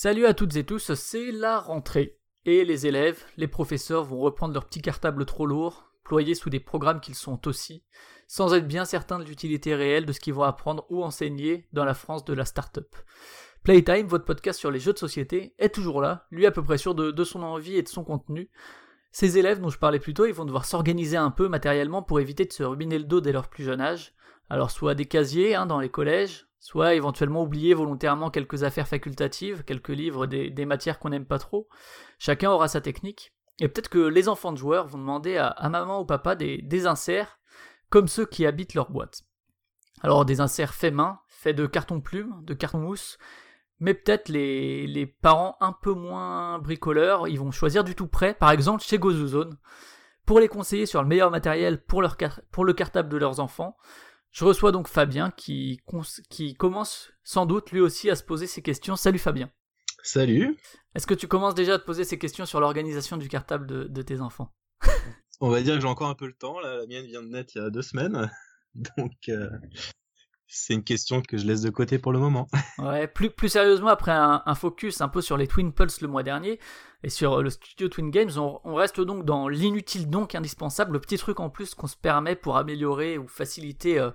Salut à toutes et tous, c'est la rentrée. Et les élèves, les professeurs vont reprendre leur petit cartable trop lourd, ployés sous des programmes qu'ils sont aussi, sans être bien certains de l'utilité réelle de ce qu'ils vont apprendre ou enseigner dans la France de la start-up. Playtime, votre podcast sur les jeux de société, est toujours là, lui à peu près sûr de, de son envie et de son contenu. Ces élèves dont je parlais plus tôt, ils vont devoir s'organiser un peu matériellement pour éviter de se ruiner le dos dès leur plus jeune âge. Alors soit des casiers hein, dans les collèges, soit éventuellement oublier volontairement quelques affaires facultatives, quelques livres des, matières qu'on n'aime pas trop. Chacun aura sa technique. Et peut-être que les enfants de joueurs vont demander à, maman ou papa des, des inserts, comme ceux qui habitent leur boîte. Alors des inserts faits main, faits de carton plume, de carton mousse, mais peut-être les, parents un peu moins bricoleurs, ils vont choisir du tout prêt, par exemple chez GoZoZone, pour les conseiller sur le meilleur matériel pour le cartable de leurs enfants. Je reçois donc Fabien qui, commence sans doute lui aussi à se poser ces questions. Salut Fabien. Salut. Est-ce que tu commences déjà à te poser ces questions sur l'organisation du cartable de, de tes enfants? On va dire que j'ai encore un peu le temps. Là, la mienne vient de naître il y a deux semaines. Donc, euh, c'est une question que je laisse de côté pour le moment. Ouais, plus, sérieusement, après un, focus un peu sur les Twin Pulse le mois dernier et sur le studio Twin Games, on, reste donc dans l'inutile donc indispensable, le petit truc en plus qu'on se permet pour améliorer ou faciliter euh,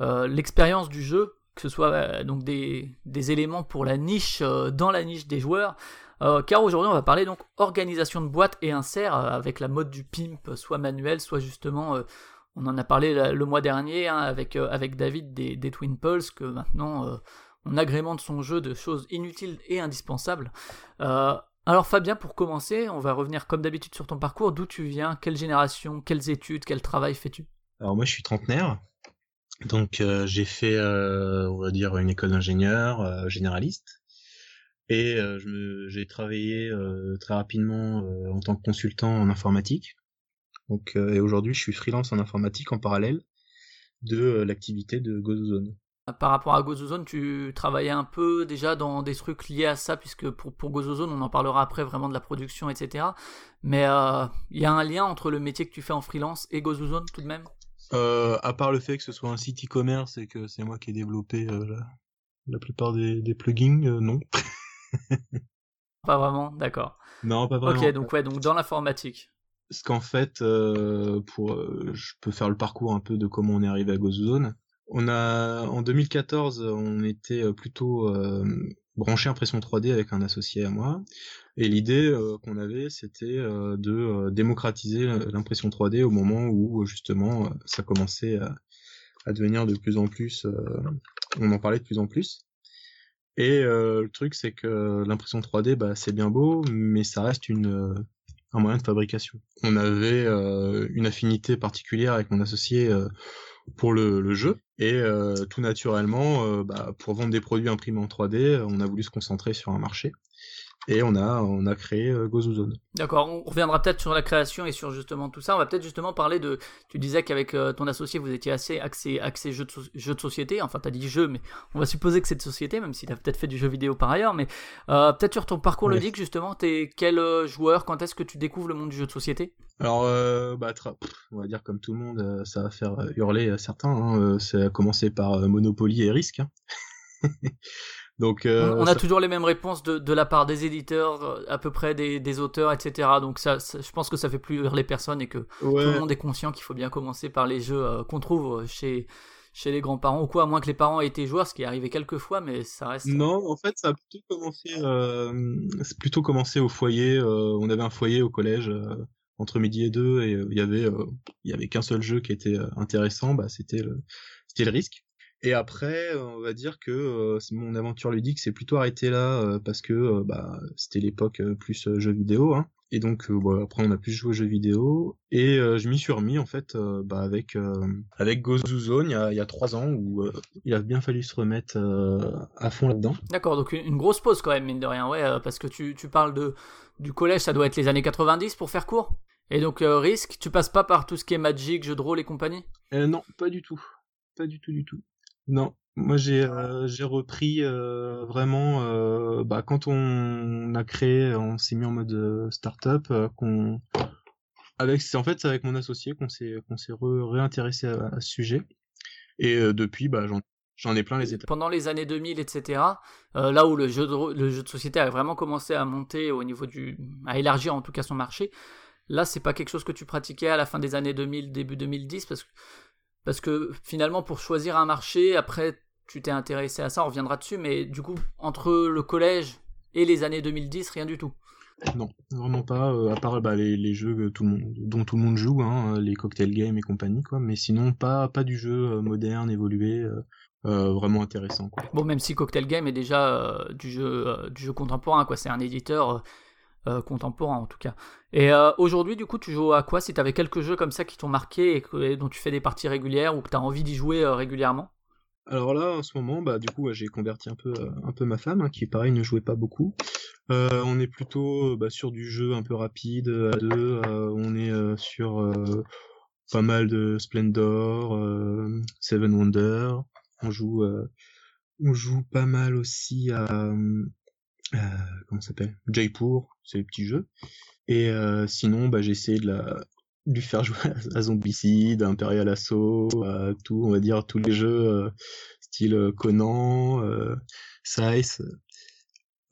euh, l'expérience du jeu, que ce soit euh, donc des, éléments pour la niche euh, dans la niche des joueurs. Euh, car aujourd'hui, on va parler donc organisation de boîte et insert euh, avec la mode du pimp, soit manuel, soit justement euh, on en a parlé le mois dernier hein, avec, euh, avec David des, Twin Pulse, que maintenant euh, on agrémente son jeu de choses inutiles et indispensables. Euh, alors Fabien, pour commencer, on va revenir comme d'habitude sur ton parcours. D'où tu viens? Quelle génération? Quelles études? Quel travail fais-tu? Alors moi, je suis trentenaire. Donc, j'ai fait, on va dire, une école d'ingénieur généraliste. Et j'ai travaillé très rapidement en tant que consultant en informatique. Donc, euh, et aujourd'hui, je suis freelance en informatique en parallèle de euh, l'activité de GoZone. Par rapport à GoZoZone, tu travaillais un peu déjà dans des trucs liés à ça, puisque pour, pour GoZoZone, on en parlera après vraiment de la production, etc. Mais euh, il y a un lien entre le métier que tu fais en freelance et GoZoZone tout de même? Euh, à part le fait que ce soit un site e-commerce et que c'est moi qui ai développé euh, la, la plupart des, des plugins, euh, non. Pas vraiment, d'accord. Non, pas vraiment. Ok, donc ouais, donc dans l'informatique. Parce qu'en fait, euh, euh, je peux faire le parcours un peu de comment on est arrivé à GoZone. On a, en 2014, on était euh, plutôt branché impression 3D avec un associé à moi. Et l'idée qu'on avait, c'était de démocratiser l'impression 3D au moment où justement ça commençait à, à devenir de plus en plus, on en parlait de plus en plus. Et le truc, c'est que l'impression 3D, bah, c'est bien beau, mais ça reste une, un moyen de fabrication. On avait euh, une affinité particulière avec mon associé euh, pour le, jeu, et euh, tout naturellement, bah, pour vendre des produits imprimés en 3D, on a voulu se concentrer sur un marché, et on a, on a créé euh, GoZoZone. D'accord, on reviendra peut-être sur la création et sur justement tout ça. On va peut-être justement parler de. Tu disais qu'avec euh, ton associé, vous étiez assez axé, axé jeux, de, so- jeux de société. Enfin, t'as dit jeu, mais on va supposer que c'est de société, même si t'as peut-être fait du jeu vidéo par ailleurs. Mais euh, peut-être sur ton parcours Ouais. ludique, justement, t'es quel euh, joueur? Quand est-ce que tu découvres le monde du jeu de société? Alors, bah, pff, on va dire comme tout le monde, ça va faire hurler certains. Hein, ça a commencé par Monopoly et Risk. hein. Donc, euh, On a ça- toujours les mêmes réponses de, de la part des éditeurs, euh, à peu près des, des auteurs, etc. Donc ça, ça- je pense que ça fait plus rire les personnes et que ouais. tout le monde est conscient qu'il faut bien commencer par les jeux euh, qu'on trouve chez, chez les grands-parents ou quoi, à moins que les parents aient été joueurs, ce qui est arrivé quelques fois, mais ça reste. Non, en fait, ça a plutôt commencé, euh, c'est plutôt commencé au foyer. on avait un foyer au collège entre midi et deux, et il y avait, il y avait qu'un seul jeu qui était intéressant, bah c'était le, c'était le risque. Et après, euh, on va dire que euh, mon aventure ludique s'est plutôt arrêtée là euh, parce que euh, bah c'était l'époque euh, plus euh, jeux vidéo. Hein. Et donc euh, après on a plus joué aux jeux vidéo et euh, je m'y suis remis en fait euh, bah, avec euh, avec Gozu Zone il y a, il y a trois ans où euh, il a bien fallu se remettre euh, à fond là-dedans. D'accord, donc une, une grosse pause quand même, mine de rien, ouais, euh, parce que tu, tu parles de du collège, ça doit être les années 90 pour faire court. Et donc euh, risque, tu passes pas par tout ce qui est Magic, jeux de rôle et compagnie? Euh, non, pas du tout, pas du tout du tout. Non, moi j'ai euh, j'ai repris euh, vraiment euh, bah, quand on a créé, on s'est mis en mode start-up, qu'on avec c'est en fait c'est avec mon associé qu'on s'est qu'on s'est re- réintéressé à, ce sujet et depuis bah j'en j'en ai plein les étapes. Pendant les années 2000, etc., là où le jeu, de, le jeu de société a vraiment commencé à monter au niveau du. à élargir en tout cas son marché, là c'est pas quelque chose que tu pratiquais à la fin des années 2000, début 2010, parce que, parce que finalement pour choisir un marché, après tu t'es intéressé à ça, on reviendra dessus, mais du coup, entre le collège et les années 2010, rien du tout. Non, vraiment pas, euh, à part bah, les, les jeux que tout le monde, dont tout le monde joue, hein, les cocktail games et compagnie, quoi. Mais sinon, pas, pas du jeu euh, moderne, évolué, euh, vraiment intéressant, quoi. Bon, même si Cocktail Game est déjà euh, du, jeu, du jeu contemporain, quoi. C'est un éditeur euh, contemporain, en tout cas. Et euh, aujourd'hui, du coup, tu joues à quoi Si tu avais quelques jeux comme ça qui t'ont marqué et, dont tu fais des parties régulières ou que tu as envie d'y jouer euh, régulièrement? Alors là, en ce moment, bah, du coup, j'ai converti un peu, un peu ma femme, hein, qui, pareil, ne jouait pas beaucoup. On est plutôt bah, sur du jeu un peu rapide, à deux. on est sur pas mal de Splendor, Seven Wonder. On joue, on joue pas mal aussi à, euh, comment ça s'appelle? Jaipur, c'est les petits jeux. Et euh, sinon, bah, j'ai essayé de la, de lui faire jouer à, Zombicide, à Imperial Assault, à tout, on va dire tous les jeux euh, style euh, Conan, euh, Size.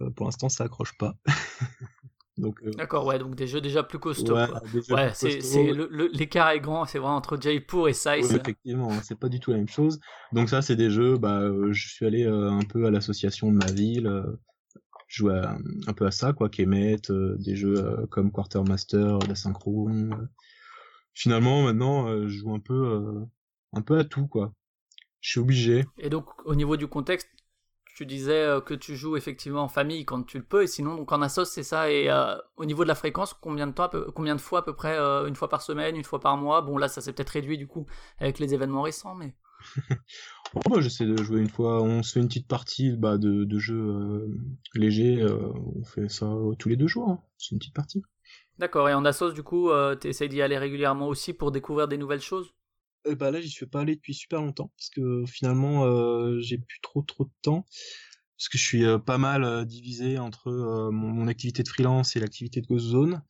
Euh, pour l'instant, ça accroche pas. Donc, euh, D'accord, ouais, donc des jeux déjà plus costauds. ouais, Ouais, c'est, le- le- l'écart est grand, c'est vrai, entre Jaipur et Size. Oui, effectivement, c'est pas du tout la même chose. Donc ça, c'est des jeux. Bah, euh, je suis allé euh, un peu à l'association de ma ville, euh, jouer à- un peu à ça, quoi, Kemet, euh, des jeux euh, comme Quartermaster, l'Asynchrone. euh. Finalement, maintenant, je joue un peu, un peu à tout, quoi. Je suis obligé. Et donc, au niveau du contexte, tu disais que tu joues effectivement en famille quand tu le peux, et sinon, donc en assos, c'est ça. Et euh, au niveau de la fréquence, combien de temps, à peu- combien de fois à peu près euh, Une fois par semaine, une fois par mois? Bon, là, ça s'est peut-être réduit du coup avec les événements récents, mais. Bon, bah, j'essaie de jouer une fois. On se fait une petite partie bah, de, de jeux euh, légers. euh, on fait ça euh, tous les deux jours. hein. C'est une petite partie. D'accord, et en assos, du coup, euh, tu essayes d'y aller régulièrement aussi pour découvrir des nouvelles choses? Bah là, j'y suis pas allé depuis super longtemps parce que finalement, euh, j'ai plus trop trop de temps parce que je suis euh, pas mal euh, divisé entre euh, mon, mon activité de freelance et l'activité de Ghost Zone.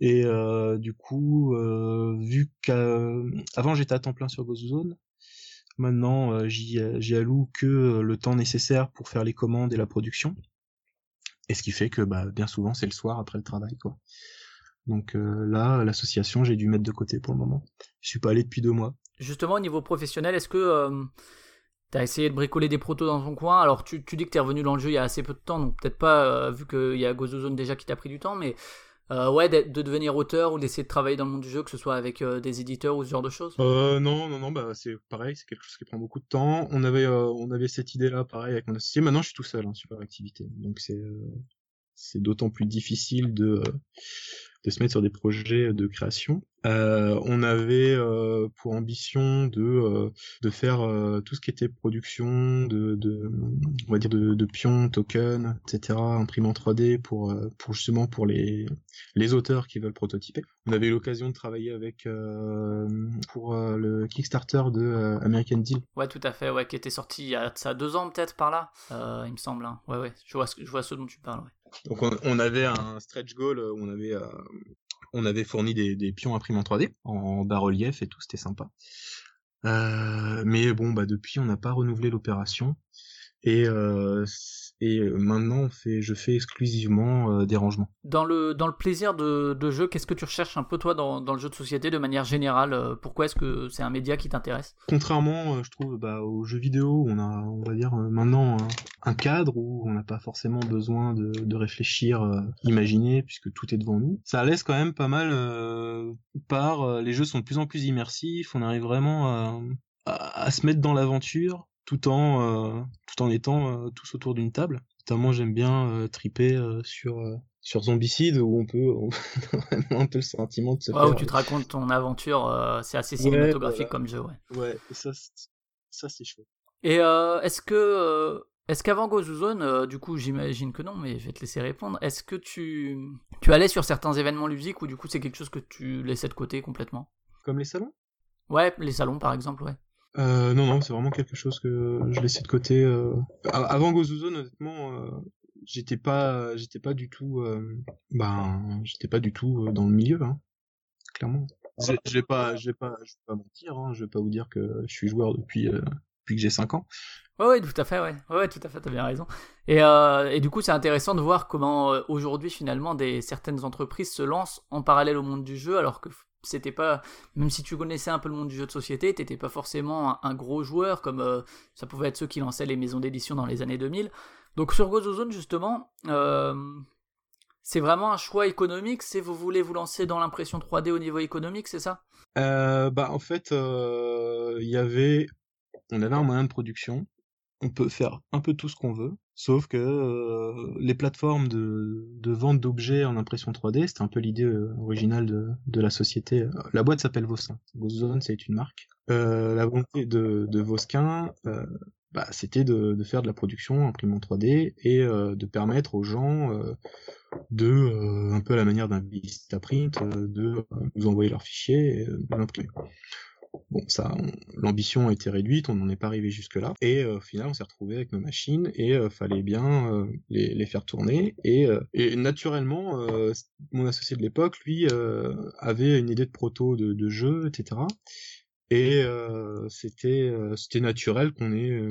Et euh, du coup, euh, vu qu'avant j'étais à temps plein sur Ghost Zone, maintenant euh, j'y j'y alloue que euh, le temps nécessaire pour faire les commandes et la production. Et ce qui fait que bah, bien souvent c'est le soir après le travail quoi. Donc euh, là, l'association, j'ai dû mettre de côté pour le moment. Je suis pas allé depuis deux mois. Justement, au niveau professionnel, est-ce que tu as essayé de bricoler des protos dans ton coin? Alors, tu, dis que tu es revenu dans le jeu il y a assez peu de temps, donc peut-être pas, euh, vu qu'il y a Gozozone déjà qui t'a pris du temps, mais euh, ouais, de devenir auteur ou d'essayer de travailler dans le monde du jeu, que ce soit avec euh, des éditeurs ou ce genre de choses Euh, non, non, non, bah c'est pareil, c'est quelque chose qui prend beaucoup de temps. On avait, euh, on avait cette idée-là, pareil, avec mon associé. Maintenant, je suis tout seul hein, sur l'activité, donc c'est, euh, c'est d'autant plus difficile de, de se mettre sur des projets de création. Euh, on avait euh, pour ambition de, euh, de faire tout ce qui était production, de, de, on va dire de, pions, tokens, etc., imprimant 3D pour, pour justement pour les, les auteurs qui veulent prototyper. On avait l'occasion de travailler avec pour le Kickstarter de American Deal. Ouais, tout à fait, ouais, qui était sorti il y a ça deux ans peut-être par là, il me semble. hein. Ouais, ouais, je vois, ce, je vois ce dont tu parles. Ouais. Donc on, on avait un stretch goal où on avait euh, on avait fourni des, des pions imprimés en 3D en bas-relief et tout, c'était sympa. Euh, mais bon, bah depuis on n'a pas renouvelé l'opération et euh, et maintenant on fait, je fais exclusivement euh, des rangements. Dans le, dans le plaisir de, de jeu, qu'est-ce que tu recherches un peu toi dans, dans le jeu de société de manière générale euh, Pourquoi est-ce que c'est un média qui t'intéresse? Contrairement, euh, je trouve, bah, aux jeux vidéo, on a, on va dire, euh, maintenant un, un cadre où on n'a pas forcément besoin de, de réfléchir, euh, imaginer, puisque tout est devant nous. Ça laisse quand même pas mal euh, par. euh, les jeux sont de plus en plus immersifs. On arrive vraiment à, à, à se mettre dans l'aventure, tout en, euh, tout en étant euh, tous autour d'une table. Notamment, j'aime bien euh, triper sur sur Zombicide où on peut on a un peu le sentiment de se Ouais, faire où tu te racontes ton aventure, euh, c'est assez cinématographique voilà. comme jeu, ouais. ouais et ça c'est- ça c'est chouette Et euh, est-ce que euh, est-ce qu'avant Gozu Zone, euh, du coup j'imagine que non, mais je vais te laisser répondre. Est-ce que tu tu allais sur certains événements ludiques ou du coup c'est quelque chose que tu laissais de côté complètement? Comme les salons? Ouais, les salons par exemple, ouais. Euh, non, non, c'est vraiment quelque chose que je laissais de côté. euh. Avant Gozuzone, honnêtement, euh, j'étais pas, j'étais pas du tout, euh, ben, j'étais pas du tout euh, dans le milieu, hein, clairement. Je vais pas, je vais pas, je vais pas mentir, hein, je vais pas vous dire que je suis joueur depuis, euh, depuis que j'ai 5 ans. Ouais, ouais, tout à fait, ouais. Ouais, tout à fait, t'as bien raison. Et, euh, et du coup, c'est intéressant de voir comment euh, aujourd'hui, finalement, des, certaines entreprises se lancent en parallèle au monde du jeu, alors que c'était pas, même si tu connaissais un peu le monde du jeu de société, t'étais pas forcément un, gros joueur, comme euh, ça pouvait être ceux qui lançaient les maisons d'édition dans les années 2000. Donc sur Gozozone, justement, euh, c'est vraiment un choix économique, c'est vous voulez vous lancer dans l'impression 3D au niveau économique, c'est ça? Euh, bah, en fait, il y avait, on avait un moyen de production. On peut faire un peu tout ce qu'on veut, sauf que euh, les plateformes de, vente d'objets en impression 3D, c'était un peu l'idée euh, originale de, la société. La boîte s'appelle Voskin. Vozone, c'est une marque. Euh, la volonté de, de Voskin, euh, bah, c'était de, faire de la production imprimée en 3D et de permettre aux gens de, un peu à la manière d'un Vistaprint, de nous envoyer leurs fichiers et l'imprimer. Bon, ça, on- l'ambition a été réduite, on n'en est pas arrivé jusque-là. Et euh, au final, on s'est retrouvé avec nos machines et euh, fallait bien euh, les, faire tourner. Et, euh, et naturellement, euh, mon associé de l'époque, lui, avait une idée de proto de, jeu, etc. Et c'était naturel qu'on ait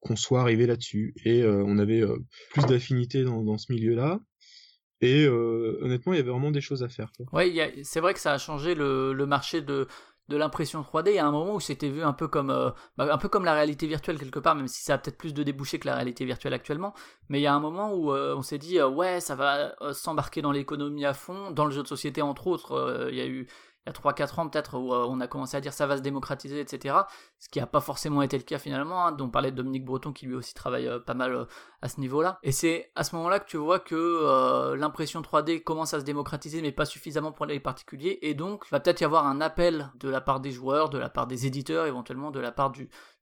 qu'on soit arrivé là-dessus. Et on avait plus d'affinité dans, ce milieu-là. Et honnêtement, il y avait vraiment des choses à faire. a- c'est vrai que ça a changé le marché de, de l'impression 3D. Il y a un moment où c'était vu un peu comme euh, bah, un peu comme la réalité virtuelle quelque part, même si ça a peut-être plus de débouchés que la réalité virtuelle actuellement. Mais il y a un moment où euh, on s'est dit euh, ouais, ça va s'embarquer dans l'économie à fond, dans le jeu de société entre autres. Il y a eu il y a 3-4 ans peut-être où euh, on a commencé à dire ça va se démocratiser, etc. Ce qui n'a pas forcément été le cas finalement. Hein, dont on parlait de Dominique Breton qui lui aussi travaille euh, pas mal euh, à ce niveau-là. Et c'est à ce moment-là que tu vois que l'impression 3D commence à se démocratiser, mais pas suffisamment pour les particuliers. Et donc, il va peut-être y avoir un appel de la part des joueurs, de la part des éditeurs, éventuellement de la part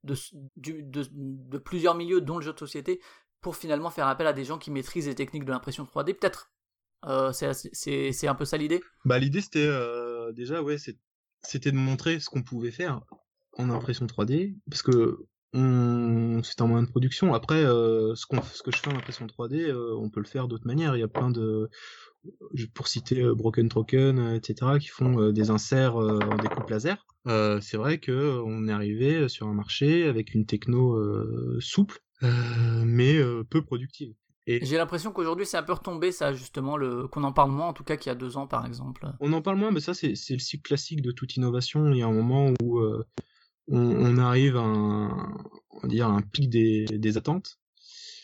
de plusieurs milieux, dont le jeu de société, pour finalement faire appel à des gens qui maîtrisent les techniques de l'impression 3D. Peut-être. Euh, c'est un peu ça l'idée. Bah l'idée c'était euh, déjà ouais c'était de montrer ce qu'on pouvait faire en impression 3D parce que c'est un moyen de production. Après euh, ce qu'on ce que je fais en impression 3D euh, on peut le faire d'autres manières. Il y a plein de pour citer Broken euh, etc qui font des inserts en découpe laser. C'est vrai que euh, on est arrivé sur un marché avec une techno souple mais peu productive. Et J'ai l'impression qu'aujourd'hui c'est un peu retombé ça justement, le qu'on en parle moins en tout cas qu'il y a deux ans par exemple. On en parle moins, mais ça c'est c'est le cycle classique de toute innovation. Il y a un moment où euh, on, on arrive à un, on dire, un pic des, des attentes,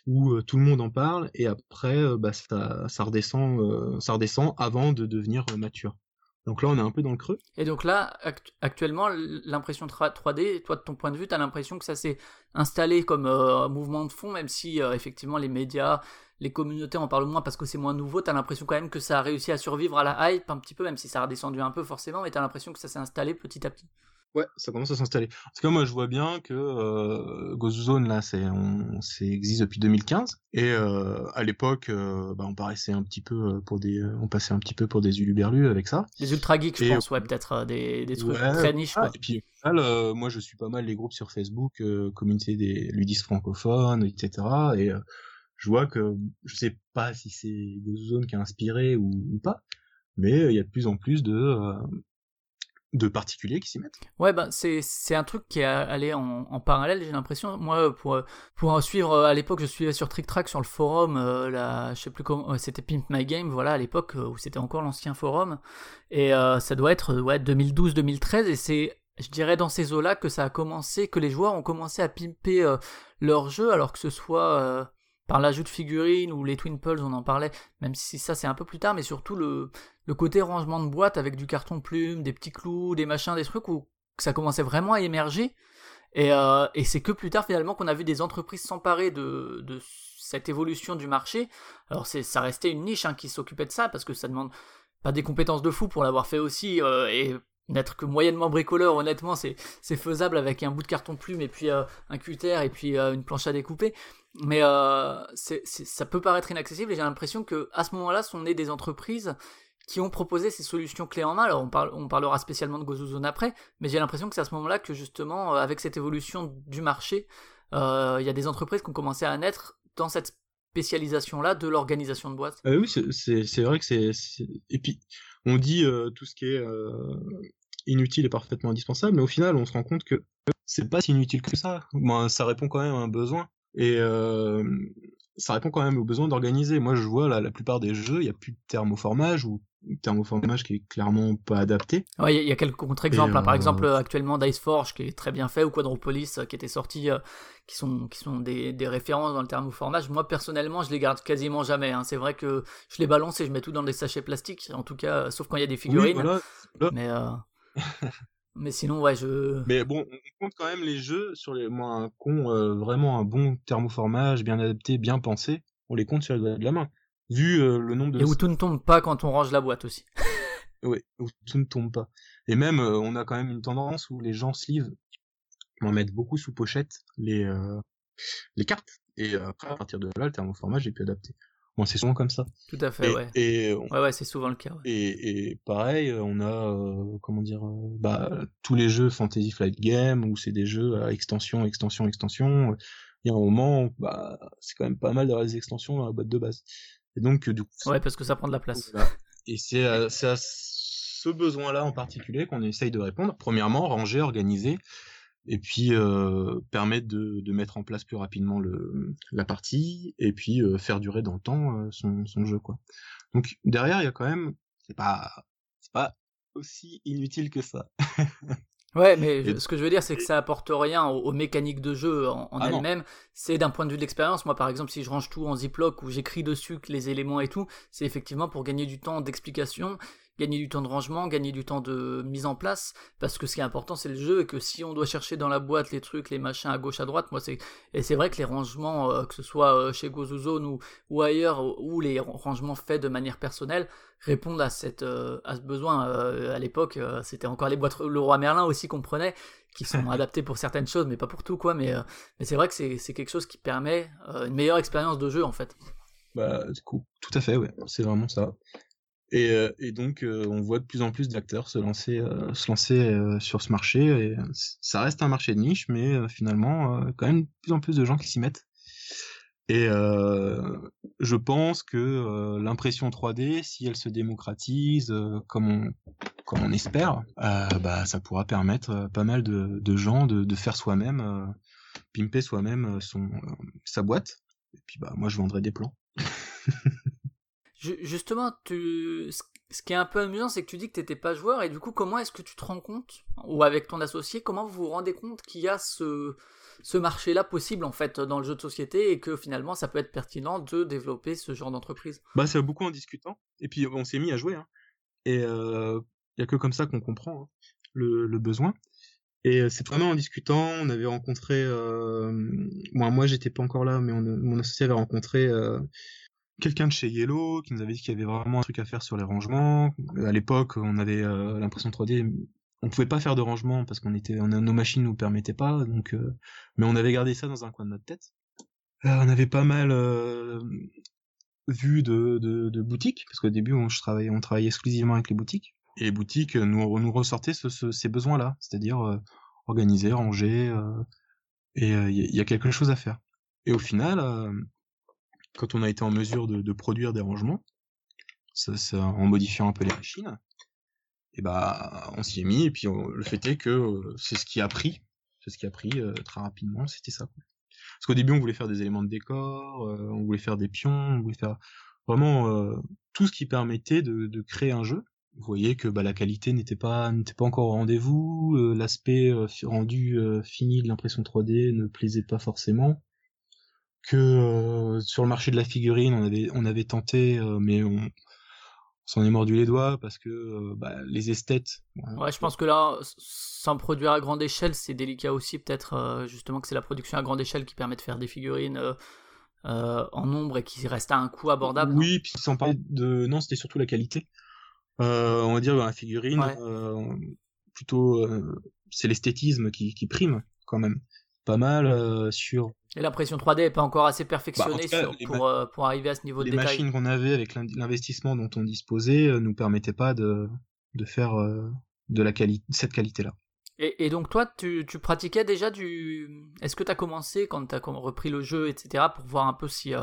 où euh, tout le monde en parle, et après euh, bah, ça, ça redescend, ça redescend avant de devenir mature. Donc là on est un peu dans le creux. Et donc là, act- actuellement, l'impression 3D, toi de ton point de vue, tu as l'impression que ça s'est installé comme euh, mouvement de fond, même si euh, effectivement les médias, les communautés en parlent moins parce que c'est moins nouveau, tu as l'impression quand même que ça a réussi à survivre à la hype un petit peu, même si ça a redescendu un peu forcément, mais tu as l'impression que ça s'est installé petit à petit. Ouais, ça commence à s'installer. En tout cas, moi, je vois bien que euh, Ghost Zone, là, c'est, on, c'est existe depuis 2015. Et euh, à l'époque, euh, bah, on paraissait un petit peu euh, pour des, on passait un petit peu pour des uluberlus avec ça. Les ultra geeks, je pense, ouais, peut-être euh, des, des trucs Ouais, très niches, ah, quoi. Et puis, au final, euh, moi, je suis pas mal les groupes sur Facebook, euh, communauté des ludistes francophones, etc. Et euh, je vois que, je sais pas si c'est Ghost Zone qui a inspiré ou, ou pas, mais il y a de plus en plus de, euh, de particuliers qui s'y mettent. Ouais, bah, c'est, un truc qui est allé en, en parallèle, j'ai l'impression. Moi, pour, pour suivre, euh, à l'époque, je suivais sur Trick Track sur le forum, euh, la, je sais plus comment, c'était Pimp My Game, voilà, à l'époque, euh, où c'était encore l'ancien forum. Et euh, ça doit être, euh, ouais, 2012-2013, et c'est, je dirais, dans ces eaux-là que ça a commencé, que les joueurs ont commencé à pimper euh, leur jeu, alors que ce soit euh, par l'ajout de figurines ou les Twin Pulse, on en parlait, même si ça c'est un peu plus tard, mais surtout le, le côté rangement de boîte avec du carton plume, des petits clous, des machins, des trucs où ça commençait vraiment à émerger. Et, euh, et c'est que plus tard finalement qu'on a vu des entreprises s'emparer de, de cette évolution du marché. Alors ça restait une niche hein, qui s'occupait de ça parce que ça demande pas des compétences de fou pour l'avoir fait aussi euh, et n'être que moyennement bricoleur honnêtement c'est c'est faisable avec un bout de carton plume et puis euh, un cutter et puis une planche à découper mais euh, ça peut paraître inaccessible et j'ai l'impression que à ce moment-là sont nées des entreprises qui ont proposé ces solutions clés en main. Alors on, parle, on parlera spécialement de GoZoZone après, mais j'ai l'impression que c'est à ce moment-là que justement, euh, avec cette évolution du marché, euh, il y a des entreprises qui ont commencé à naître dans cette spécialisation-là de l'organisation de boîte. Ah oui, c'est- vrai que c'est. Et puis, on dit euh, tout ce qui est euh, inutile est parfaitement indispensable, mais au final, on se rend compte que c'est pas si inutile que ça. Ça répond quand même à un besoin. Et euh, ça répond quand même au besoin d'organiser. Moi, je vois là, la plupart des jeux, il n'y a plus de thermoformage ou thermoformage qui est clairement pas adapté. Ouais, il y a- il y, a quelques contre-exemples. Hein. Par euh, exemple, actuellement, Diceforge qui est très bien fait, ou Quadropolis euh, qui était sorti, euh, qui sont, qui sont des, des références dans le thermoformage. Moi, personnellement, je les garde quasiment jamais. hein. C'est vrai que je les balance et je mets tout dans des sachets plastiques, en tout cas, sauf quand il y a des Oui, figurines. voilà. Mais, mais sinon, ouais, je. Mais bon, on compte quand même les jeux sur les. Moi, un con, euh, vraiment un bon thermoformage, bien adapté, bien pensé, on les compte sur les doigts de la main. Vu euh, le nombre de Et où tout ne tombe pas quand on range la boîte aussi. Ouais, où tout ne tombe pas. Et même, euh, on a quand même une tendance où les gens sleeve en mettent beaucoup sous pochette les, les cartes. Et après, à partir de là, le thermoformage est plus adapté. Bon, c'est souvent comme ça. Tout à fait, et, ouais. et, on- Ouais, ouais, c'est souvent le cas. ouais. et, et pareil, on a, euh, comment dire, euh, bah, tous les jeux Fantasy Flight Game, où c'est des jeux à extension, extension, extension. Il y a un moment, où, bah, c'est quand même pas mal d'avoir des extensions dans la boîte de base. Et donc, euh, du coup, Ouais, parce que ça prend de la place. voilà. Et c'est à, c'est à ce besoin-là en particulier qu'on essaye de répondre. Premièrement, ranger, organiser, et puis euh, permettre de, de mettre en place plus rapidement le, la partie, et puis euh, faire durer dans le temps euh, son, son jeu. quoi. Donc derrière, il y a quand même, c'est pas, c'est pas aussi inutile que ça. Ouais, mais Et- ce que je veux dire, c'est que ça apporte rien aux, aux mécaniques de jeu en, en Ah elles-mêmes. C'est d'un point de vue de l'expérience. Moi, par exemple, si je range tout en ziploc ou j'écris dessus les éléments et tout, c'est effectivement pour gagner du temps d'explication, gagner du temps de rangement, gagner du temps de mise en place. Parce que ce qui est important, c'est le jeu et que si on doit chercher dans la boîte les trucs, les machins à gauche, à droite, moi, c'est et c'est vrai que les rangements, euh, que ce soit euh, chez GoZoZone ou ou ailleurs, ou les rangements faits de manière personnelle, répondent à cette euh, à ce besoin à l'époque c'était encore les boîtes le roi Merlin aussi qu'on prenait qui sont adaptés pour certaines choses mais pas pour tout quoi mais mais c'est vrai que c'est c'est quelque chose qui permet une meilleure expérience de jeu en fait Bah, du coup, tout à fait, ouais, c'est vraiment ça. Et, euh, et donc, euh, on voit de plus en plus d'acteurs se lancer, euh, sur ce marché. Ça reste un marché de niche, mais finalement, quand même de plus en plus de gens qui s'y mettent. Et je pense que l'impression 3D, si elle se démocratise, comme on espère, bah ça pourra permettre euh, pas mal de, gens de, faire soi-même, pimper soi-même sa boîte. Et puis bah moi je vendrai des plans. Ju- justement tu ce qui est un peu amusant c'est que tu dis que t'étais pas joueur et du coup comment est-ce que tu te rends compte ou avec ton associé comment vous vous rendez compte qu'il y a ce ce marché là possible en fait dans le jeu de société et que finalement ça peut être pertinent de développer ce genre d'entreprise? Bah c'est beaucoup en discutant. Et puis on s'est mis à jouer. Hein. Et il euh, y a que comme ça qu'on comprend hein, le, besoin. Et euh, c'est vraiment en discutant. On avait rencontré, euh, moi moi j'étais pas encore là, mais on, mon associé avait rencontré euh, quelqu'un de chez Yellow qui nous avait dit qu'il y avait vraiment un truc à faire sur les rangements. À l'époque, on avait euh, l'impression 3D. On pouvait pas faire de rangement parce qu'on était, nos machines nous permettaient pas. Donc, euh, mais on avait gardé ça dans un coin de notre tête. Euh, on avait pas mal vu de, de, de boutiques parce qu'au début, on, je on travaillait exclusivement avec les boutiques. Et les boutiques nous, nous ressortaient ce, ce, ces besoins-là, c'est-à-dire organiser, ranger, et il y, a quelque chose à faire. Et au final, quand on a été en mesure de, produire des rangements, en modifiant un peu les machines, et bah on s'y est mis et puis le fait est que euh, c'est ce qui a pris, c'est ce qui a pris euh, très rapidement, c'était ça. Parce qu'au début on voulait faire des éléments de décor, euh, on voulait faire des pions, on voulait faire vraiment tout ce qui permettait de, créer un jeu. Vous voyez que bah, la qualité n'était pas n'était pas encore au rendez-vous, l'aspect rendu fini de l'impression 3D ne plaisait pas forcément que euh, sur le marché de la figurine, on avait on avait tenté, euh, mais on s'en est mordu les doigts parce que euh, bah, les esthètes. Ouais, je pense que là, sans produire à grande échelle, c'est délicat aussi, peut-être justement que c'est la production à grande échelle qui permet de faire des figurines en nombre et qui restent à un coût abordable. Oui, puis sans parler de. Non, c'était surtout la qualité. On va dire la figurine, Ouais. plutôt, c'est l'esthétisme qui, qui prime quand même. Pas mal sur Et l'impression 3D est pas encore assez perfectionnée Bah, cas, sur- les pour, euh, pour arriver à ce niveau les de détail. machines qu'on avait avec l'in- l'investissement dont on disposait euh, nous permettaient pas de, de faire euh, de la qualité cette qualité-là. Et, et donc toi, tu, tu pratiquais déjà du... Est-ce que tu as commencé quand tu as repris le jeu, etc., pour voir un peu si...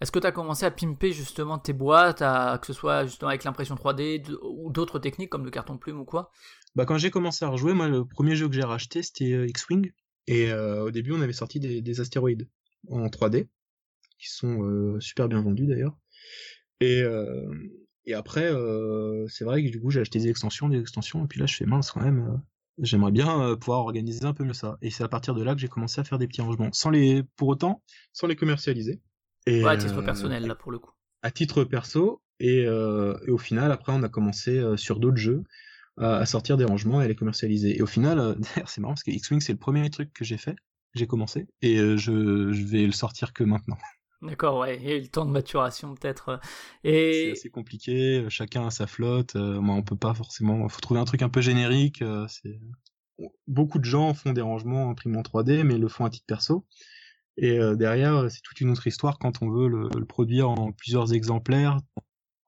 Est-ce que tu as commencé à pimper justement tes boîtes, à, que ce soit justement avec l'impression 3D de- ou d'autres techniques comme le carton plume ou quoi? Bah, quand j'ai commencé à rejouer, moi, le premier jeu que j'ai racheté, c'était X-Wing. Et euh, au début, on avait sorti des, des astéroïdes en 3D, qui sont euh, super bien vendus d'ailleurs. Et, euh, et après, euh, c'est vrai que du coup, j'ai acheté des extensions, des extensions, et puis là, je fais mince quand même. euh, J'aimerais bien euh, pouvoir organiser un peu mieux ça. Et c'est à partir de là que j'ai commencé à faire des petits rangements, sans les, pour autant, sans les commercialiser. Et, Ouais, à titre euh, personnel, là, pour le coup. à titre perso et, euh, et au final après on a commencé euh, sur d'autres jeux à sortir des rangements et à les commercialiser et au final euh, c'est marrant parce que X-Wing c'est le premier truc que j'ai fait j'ai commencé et euh, je, je vais le sortir que maintenant D'accord, ouais. Il y a eu le temps de maturation peut-être. euh, c'est Et assez compliqué chacun a sa flotte euh, moi on peut pas forcément faut trouver un truc un peu générique euh, beaucoup de gens font des rangements imprimés en 3D mais le font à titre perso et euh, derrière c'est toute une autre histoire quand on veut le, le produire en plusieurs exemplaires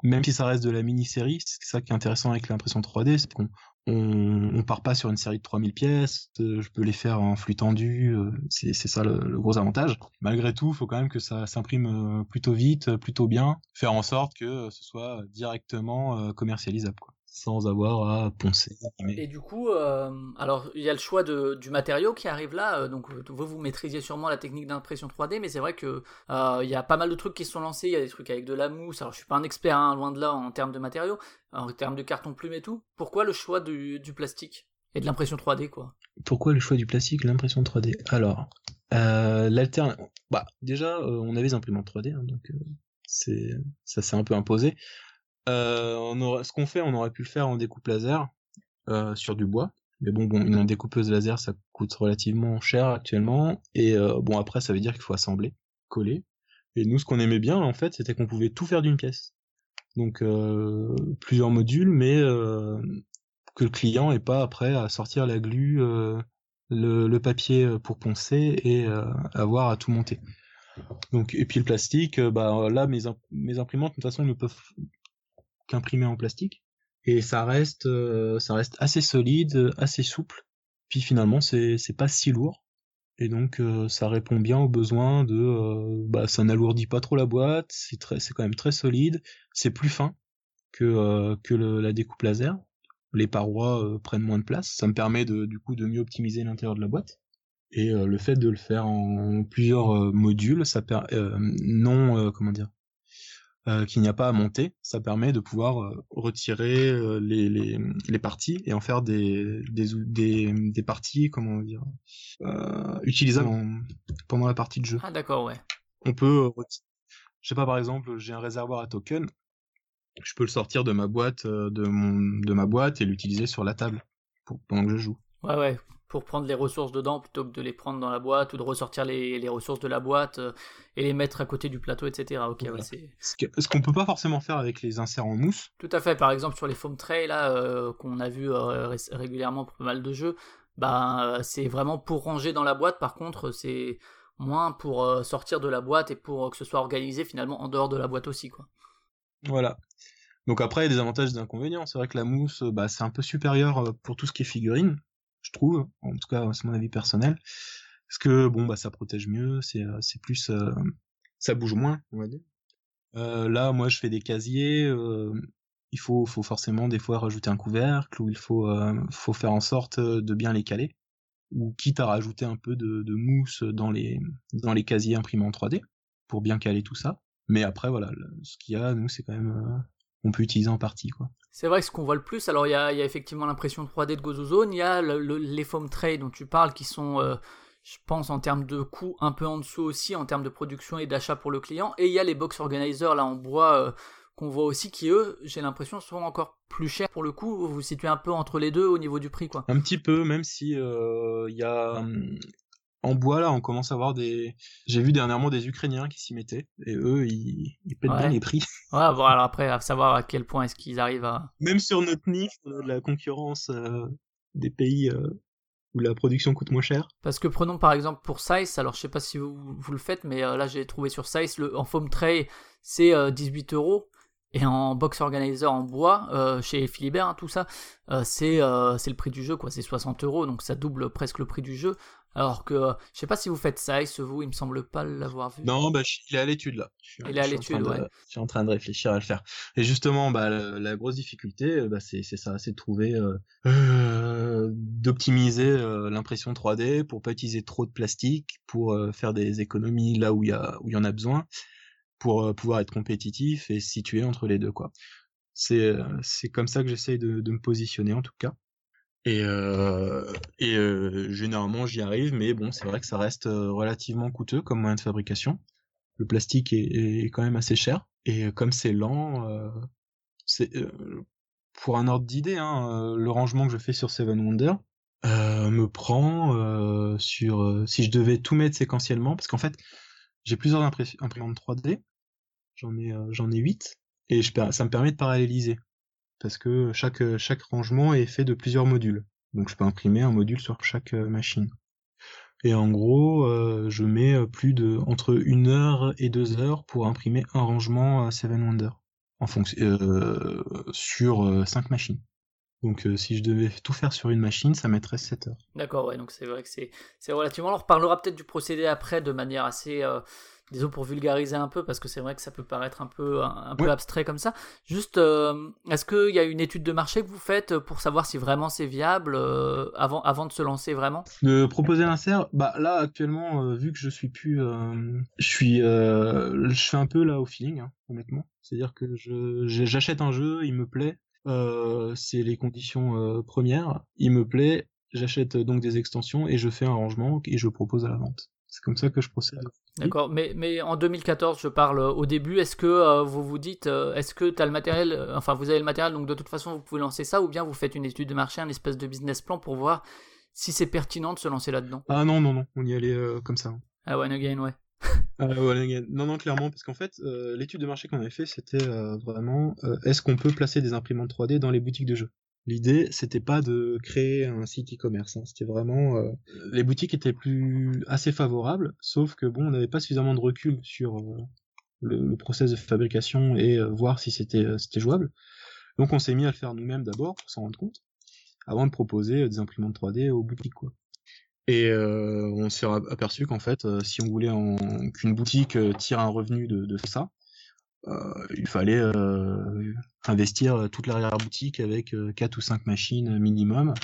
même si ça reste de la mini-série, c'est ça qui est intéressant avec l'impression 3D, c'est qu'on on, part pas sur une série de 3000 pièces, euh, je peux les faire en flux tendu, euh, c'est ça le, gros avantage. Malgré tout, faut quand même que ça s'imprime euh, plutôt vite, plutôt bien, faire en sorte que ce soit directement commercialisable, sans avoir à poncer. Et du coup, euh, alors il y a le choix de, du matériau qui arrive là. euh, donc vous, vous maîtrisiez sûrement la technique d'impression 3D, mais c'est vrai que euh, il y a pas mal de trucs qui se sont lancés. Il y a des trucs avec de la mousse. Alors je suis pas un expert, hein, loin de là, en termes de matériaux, en termes de carton plume et tout. Pourquoi le choix du, du plastique et de l'impression 3D quoi? Pourquoi le choix du plastique, l'impression 3D Alors, euh. Bah, déjà, euh, on avait les imprimantes 3D, hein, donc euh, c'est ça s'est un peu imposé. Euh, on aurait... Ce qu'on fait, on aurait pu le faire en découpe laser euh, sur du bois. Mais bon, bon, une découpeuse laser, ça coûte relativement cher actuellement. Et euh, bon, après, ça veut dire qu'il faut assembler, coller. Et nous, ce qu'on aimait bien, en fait, c'était qu'on pouvait tout faire d'une pièce. Donc, plusieurs modules, mais que le client ait pas après à sortir la glu, le, le papier pour poncer et avoir à tout monter. Donc et puis le plastique, bah là mes imp- mes imprimantes de toute façon ne peuvent qu'imprimer en plastique et ça reste euh, ça reste assez solide, assez souple. Puis finalement c'est pas si lourd et donc euh, ça répond bien aux besoins de euh, bah ça n'alourdit pas trop la boîte, c'est quand même très solide, c'est plus fin que que la découpe laser les parois prennent moins de place. Ça me permet de, du coup de mieux optimiser l'intérieur de la boîte. Et le fait de le faire en plusieurs modules, ça per non comment dire, euh, qu'il n'y a pas à monter, ça permet de pouvoir euh, retirer euh, les, les, les parties et en faire des des des, des parties comment dire utilisables en- pendant la partie de jeu. Ah d'accord, ouais. On peut, je sais pas par exemple, j'ai un réservoir à token, je peux le sortir de ma boîte, de mon, de ma boîte et l'utiliser sur la table pour, pendant que je joue. Ouais, ouais. Pour prendre les ressources dedans plutôt que de les prendre dans la boîte ou de ressortir les, les ressources de la boîte euh, et les mettre à côté du plateau, etc. Ok, ouais, Voilà. c'est. Ce qu'on peut pas forcément faire avec les inserts en mousse. Tout à fait. Par exemple, sur les foam trays là euh, qu'on a vu euh, ré- régulièrement pour pas mal de jeux, bah euh, c'est vraiment pour ranger dans la boîte. Par contre, c'est moins pour euh, sortir de la boîte et pour euh, que ce soit organisé finalement en dehors de la boîte aussi, quoi. Voilà. Donc après, il y a des avantages et des inconvénients. C'est vrai que la mousse, bah, c'est un peu supérieur pour tout ce qui est figurine, je trouve. En tout cas, c'est mon avis personnel. Parce que, bon, bah, ça protège mieux, c'est, euh, plus, euh, ça bouge moins, on va dire. Euh, là, moi, je fais des casiers, il faut, forcément des fois rajouter un couvercle, ou il faut, faire en sorte de bien les caler. Ou quitte à rajouter un peu de, mousse dans les, dans les casiers imprimés en 3D, pour bien caler tout ça. Mais après, voilà, ce qu'il y a, nous, c'est quand même, on peut utiliser en partie, quoi. C'est vrai que ce qu'on voit le plus, alors il y a, il y a effectivement l'impression 3D de GozoZone, il y a le- le- les foam trays dont tu parles qui sont, euh, je pense, en termes de coût un peu en dessous aussi, en termes de production et d'achat pour le client, et il y a les box organizers là en bois euh, qu'on voit aussi qui, eux, j'ai l'impression, sont encore plus chers pour le coup. Vous vous situez un peu entre les deux au niveau du prix, quoi. Un petit peu, même si euh, il y a hum, en bois là, on commence à voir des. J'ai vu dernièrement des Ukrainiens qui s'y mettaient et eux, ils, ils pètent Ouais. bien les prix. Ouais, bon, alors après, à savoir à quel point est-ce qu'ils arrivent à. Même sur notre niche, on a de la concurrence euh, des pays euh, où la production coûte moins cher. Parce que prenons par exemple pour Size, alors je sais pas si vous, vous le faites, mais euh, là j'ai trouvé sur Size, le, en foam tray, c'est euh, 18 euros. Et en box organizer en bois, euh, chez Philibert, hein, tout ça, euh, c'est euh, c'est le prix du jeu, quoi. C'est 60 euros, donc ça double presque le prix du jeu. Alors que, euh, je sais pas si vous faites Size, vous, il me semble pas l'avoir vu. Non, bah, je- il est à l'étude là. Je Il est à l'étude, de- ouais. Je suis en train de réfléchir à le faire. Et justement, bah, la, la grosse difficulté, euh, bah, c'est c'est ça, c'est de trouver, euh, euh, d'optimiser l'impression 3D pour pas utiliser trop de plastique, pour faire des économies là où il y a où il y en a besoin, pour pouvoir être compétitif et se situer entre les deux quoi. C'est c'est comme ça que j'essaye de, de me positionner en tout cas. Et, euh, euh, généralement j'y arrive, mais bon, c'est vrai que ça reste euh, relativement coûteux comme moyen de fabrication. Le plastique est, quand même assez cher. Et comme c'est lent, c'est pour un ordre d'idée, hein, le rangement que je fais sur Seven Wonder me prend sur si je devais tout mettre séquentiellement, parce qu'en fait j'ai plusieurs imprimantes 3D, j'en ai j'en ai 8 et ça me permet de paralléliser parce que chaque chaque rangement est fait de plusieurs modules, donc je peux imprimer un module sur chaque euh, machine. Et en gros, euh, je mets euh, plus de entre une heure et deux heures pour imprimer un rangement Seven Wonder en fonction sur cinq machines. Donc si je devais tout faire sur une machine, ça mettrait 7 heures. D'accord, ouais, donc c'est vrai que c'est relativement. On reparlera peut-être du procédé après de manière assez. Disons pour vulgariser un peu, parce que c'est vrai que ça peut paraître un peu, un, un peu Ouais. abstrait comme ça. Juste, euh, est-ce qu'il y a une étude de marché que vous faites pour savoir si vraiment c'est viable euh, avant, avant de se lancer vraiment? De proposer un insert, bah là actuellement, euh, vu que je suis plus, je suis, je fais un peu là au feeling, hein, honnêtement. C'est-à-dire que je, j'achète un jeu, il me plaît, c'est les conditions premières, il me plaît, j'achète donc des extensions et je fais un rangement et je propose à la vente. C'est comme ça que je procède. D'accord, mais, mais en 2014, je parle euh, au début, est-ce que euh, vous vous dites, euh, est-ce que tu as le matériel, euh, enfin vous avez le matériel, donc de toute façon vous pouvez lancer ça, ou bien vous faites une étude de marché, un espèce de business plan pour voir si c'est pertinent de se lancer là-dedans? Ah non non non, on y allait comme ça. Ah ouais, again, ouais. Ah, non, non, clairement, parce qu'en fait, l'étude de marché qu'on avait fait, c'était vraiment, est-ce qu'on peut placer des imprimantes 3D dans les boutiques de jeux? L'idée, c'était pas de créer un site e-commerce, hein, c'était vraiment, euh, les boutiques étaient plus assez favorables, sauf que bon, on n'avait pas suffisamment de recul sur euh, le, le process de fabrication et euh, voir si c'était jouable. Donc, on s'est mis à le faire nous-mêmes d'abord pour s'en rendre compte, avant de proposer des imprimantes 3D aux boutiques, quoi. Et on s'est aperçu qu'en fait, si on voulait qu'une boutique tire un revenu de, ça, il fallait euh, investir toute l'arrière-boutique avec euh, 4 ou 5 machines minimum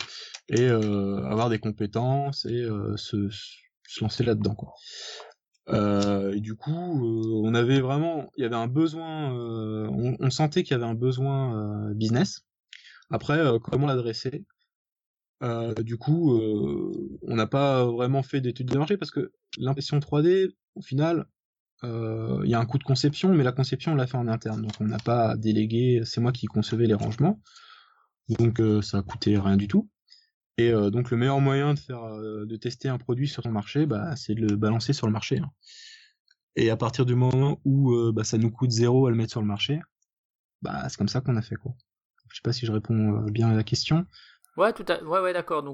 et euh, avoir des compétences et euh, se, lancer là-dedans. Quoi. Euh, et du coup, euh, on avait vraiment, il y avait un besoin, euh, on, sentait qu'il y avait un besoin euh, business. Après, euh, comment l'adresser? Euh, du coup, euh, on n'a pas vraiment fait d'études de marché parce que l'impression 3D, au final, euh, il y a un coût de conception, mais la conception on l'a fait en interne, donc on n'a pas délégué. C'est moi qui concevais les rangements, donc euh, ça a coûté rien du tout. Et euh, donc le meilleur moyen de faire, euh, de tester un produit sur son marché, bah, c'est de le balancer sur le marché. hein. Et à partir du moment où euh, bah, ça nous coûte zéro à le mettre sur le marché, bah c'est comme ça qu'on a fait quoi. Je sais pas si je réponds euh, bien à la question. Ouais, tout à... ouais, ouais, d'accord.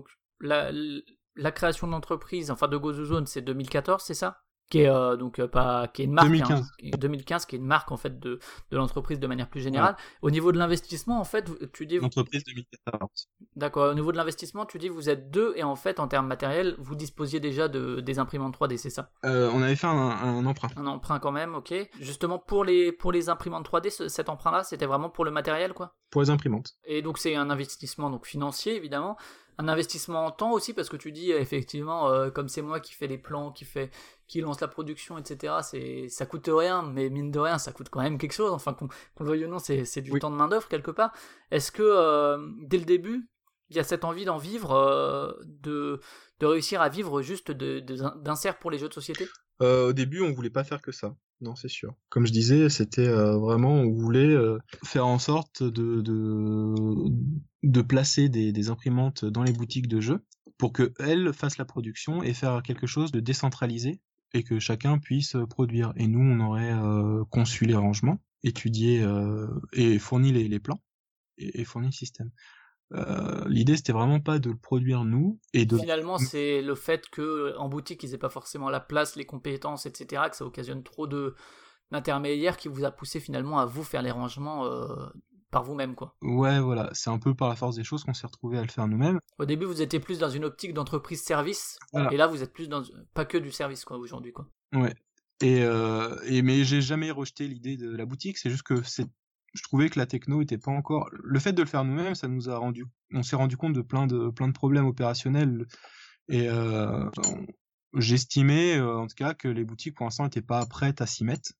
La, création de l'entreprise, enfin de GoZoZone, c'est 2014, c'est ça? Qui est euh, donc euh, pas qui est une marque 2015. hein, qui est 2015 qui est une marque en fait de, de l'entreprise de manière plus générale au niveau de l'investissement en fait tu dis L'entreprise 2014. d'accord au niveau de l'investissement tu dis vous êtes deux et en fait en termes matériels vous disposiez déjà de des imprimantes 3D c'est ça? Euh, on avait fait un, un emprunt. un emprunt quand même ok justement pour les pour les imprimantes 3D ce- cet emprunt là c'était vraiment pour le matériel quoi? Pour les imprimantes. et donc c'est un investissement donc financier évidemment, un investissement en temps aussi parce que tu dis effectivement euh, comme c'est moi qui fais les plans, qui fait qui lance la production etc. C'est ça coûte rien mais mine de rien ça coûte quand même quelque chose. Enfin qu'on qu'on le veuille ou non c'est c'est du Oui. temps de main d'œuvre quelque part. Est-ce que euh, dès le début il y a cette envie d'en vivre, euh, de de réussir à vivre juste de de- d'inserts pour les jeux de société? Euh, au début, on voulait pas faire que ça. Non, c'est sûr. Comme je disais, c'était euh, vraiment, on voulait faire en sorte de, de, de placer des, des imprimantes dans les boutiques de jeux pour que elles fassent la production et faire quelque chose de décentralisé et que chacun puisse euh, produire. Et nous, on aurait euh, conçu les rangements, étudié euh, et fourni les, les plans et, et fourni le système. Euh, L'idée, c'était vraiment pas de le produire nous et de Finalement, c'est le fait que en boutique, ils aient pas forcément la place, les compétences, etc., que ça occasionne trop de d'intermédiaires qui vous a poussé finalement à vous faire les rangements euh, par vous-même, quoi. Ouais, voilà, c'est un peu par la force des choses qu'on s'est retrouvé à le faire nous-mêmes. Au début, vous étiez plus dans une optique d'entreprise service, Voilà. et là, vous êtes plus dans pas que du service, quoi, aujourd'hui, quoi. Ouais. Et, euh, et mais j'ai jamais rejeté l'idée de la boutique. C'est juste que c'est, je trouvais que la techno était pas encore. Le fait de le faire nous-mêmes, ça nous a rendu, on s'est rendu compte de plein de plein de problèmes opérationnels. Et euh, j'estimais, euh, en tout cas, que les boutiques pour l'instant n'étaient pas prêtes à s'y mettre.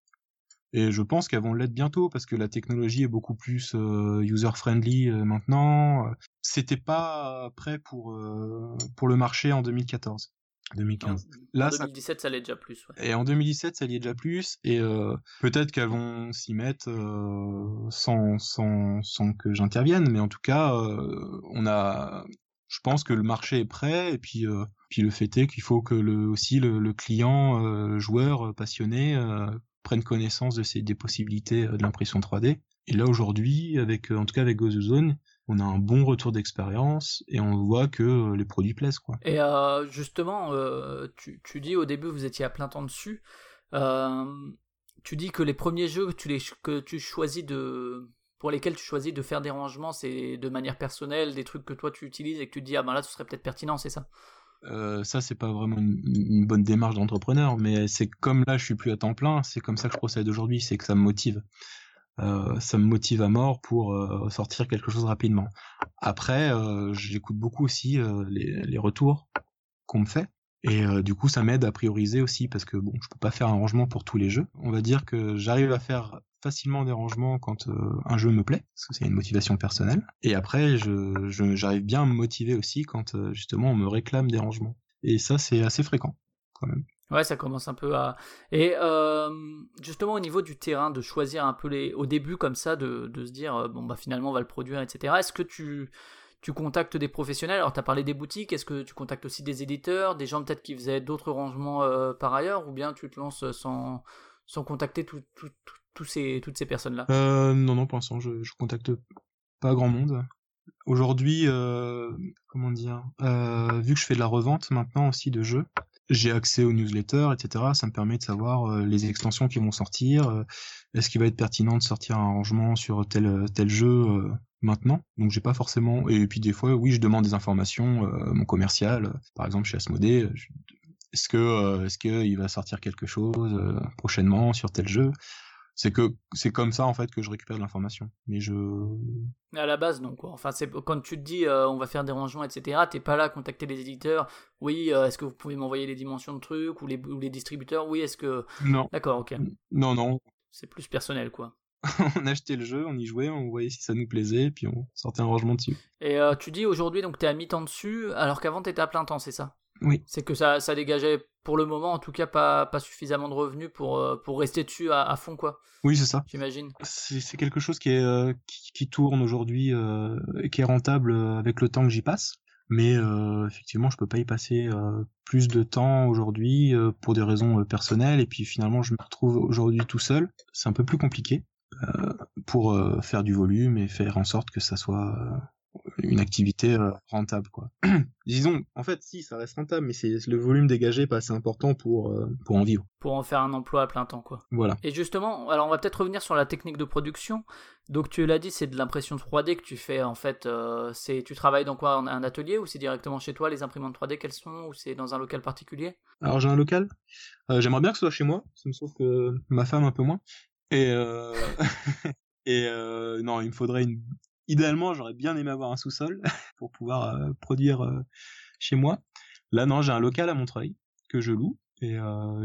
Et je pense qu'elles vont l'être bientôt parce que la technologie est beaucoup plus user friendly maintenant. Euh, C'était pas prêt pour euh, pour le marché en 2014, 2015. Là, en ça 2017, ça l'est déjà plus, ouais. et en 2017, ça y est déjà plus. Et euh, peut-être qu'elles vont s'y mettre euh, sans, sans, sans que j'intervienne. Mais en tout cas, euh, on a, je pense que le marché est prêt. Et puis, euh, puis le fait est qu'il faut que le, aussi le, le client, euh, le joueur euh, passionné, euh, prenne connaissance de ces, des possibilités euh, de l'impression 3D. Et là aujourd'hui, avec, euh, en tout cas avec GozoZone, on a un bon retour d'expérience et on voit que euh, les produits plaisent quoi. Et justement, tu, dis au début vous étiez à plein temps dessus. Tu dis que les premiers jeux tu choisis de pour lesquels tu choisis de faire des rangements, c'est de manière personnelle, des trucs que toi tu utilises et que tu te dis ah ben là ce serait peut-être pertinent, c'est ça? Euh, ça c'est pas vraiment une, une bonne démarche d'entrepreneur, mais c'est comme là je suis plus à temps plein, c'est comme ça que je procède aujourd'hui, c'est que ça me motive. Euh, ça me motive à mort pour euh, sortir quelque chose rapidement. Après, euh, j'écoute beaucoup aussi euh, les, les retours qu'on me fait. Et euh, du coup, ça m'aide à prioriser aussi parce que bon, je peux pas faire un rangement pour tous les jeux. On va dire que j'arrive à faire facilement des rangements quand euh, un jeu me plaît, parce que c'est une motivation personnelle. Et après, je, je- j'arrive bien à me motiver aussi quand euh, justement on me réclame des rangements. Et ça, c'est assez fréquent quand même. Ouais, ça commence un peu à. Et justement, au niveau du terrain, de choisir un peu les. Au début, comme ça, de, de se dire, bon, bah finalement, on va le produire, etc. Est-ce que tu, tu contactes des professionnels Alors, tu as parlé des boutiques, est-ce que tu contactes aussi des éditeurs, des gens peut-être qui faisaient d'autres rangements euh, par ailleurs, ou bien tu te lances sans, sans contacter toutes ces personnes-là? Euh, non, non, pour l'instant, je, je contacte pas grand monde. Aujourd'hui, euh, comment dire, euh, vu que je fais de la revente maintenant aussi de jeux, j'ai accès aux newsletters, etc. Ça me permet de savoir les extensions qui vont sortir. Est-ce qu'il va être pertinent de sortir un rangement sur tel jeu maintenant Donc j'ai pas forcément. Et puis des fois, oui, je demande des informations. euh, mon commercial, euh, par exemple chez Asmodée, je- est-ce que euh, est-ce que il va sortir quelque chose euh, prochainement sur tel jeu? C'est que c'est comme ça en fait que je récupère de l'information. Mais je À la base, non, quoi. Enfin, c'est quand tu te dis, euh, on va faire des rangements, etc., t'es pas là à contacter les éditeurs. Oui, euh, est-ce que vous pouvez m'envoyer les dimensions de trucs, ou les, ou les distributeurs? Oui, est-ce que. non D'accord, ok. non non. C'est plus personnel, quoi. on achetait le jeu, on y jouait, on voyait si ça nous plaisait, et puis on sortait un rangement dessus. Et euh, tu dis aujourd'hui, donc t'es à mi-temps dessus, alors qu'avant t'étais à plein temps, c'est ça? Oui. C'est que ça, ça dégageait, pour le moment, en tout cas, pas, pas suffisamment de revenus pour, euh, pour rester dessus à, à fond, quoi, Oui c'est ça. j'imagine. C'est quelque chose qui est euh, qui, qui tourne aujourd'hui euh, et qui est rentable avec le temps que j'y passe. Mais effectivement, je peux pas y passer plus de temps aujourd'hui pour des raisons personnelles. Et puis finalement, je me retrouve aujourd'hui tout seul. C'est un peu plus compliqué pour euh, faire du volume et faire en sorte que ça soit euh, une activité euh, rentable, quoi. Disons, en fait, si, ça reste rentable, mais c'est le volume dégagé pas assez important pour euh, pour en vivre. Pour en faire un emploi à plein temps, quoi. Voilà. Et justement, alors on va peut-être revenir sur la technique de production. Donc tu l'as dit, c'est de l'impression 3D que tu fais en fait. euh, c'est tu travailles dans quoi? Un atelier ou c'est directement chez toi les imprimantes 3D qu'elles sont? Ou c'est dans un local particulier? Alors j'ai un local. Euh, J'aimerais bien que ce soit chez moi. Ça me sauve que ma femme un peu moins. Et euh... euh, non, il me faudrait une. Idéalement, j'aurais bien aimé avoir un sous-sol pour pouvoir euh, produire chez moi. Là, non, j'ai un local à Montreuil que je loue. Et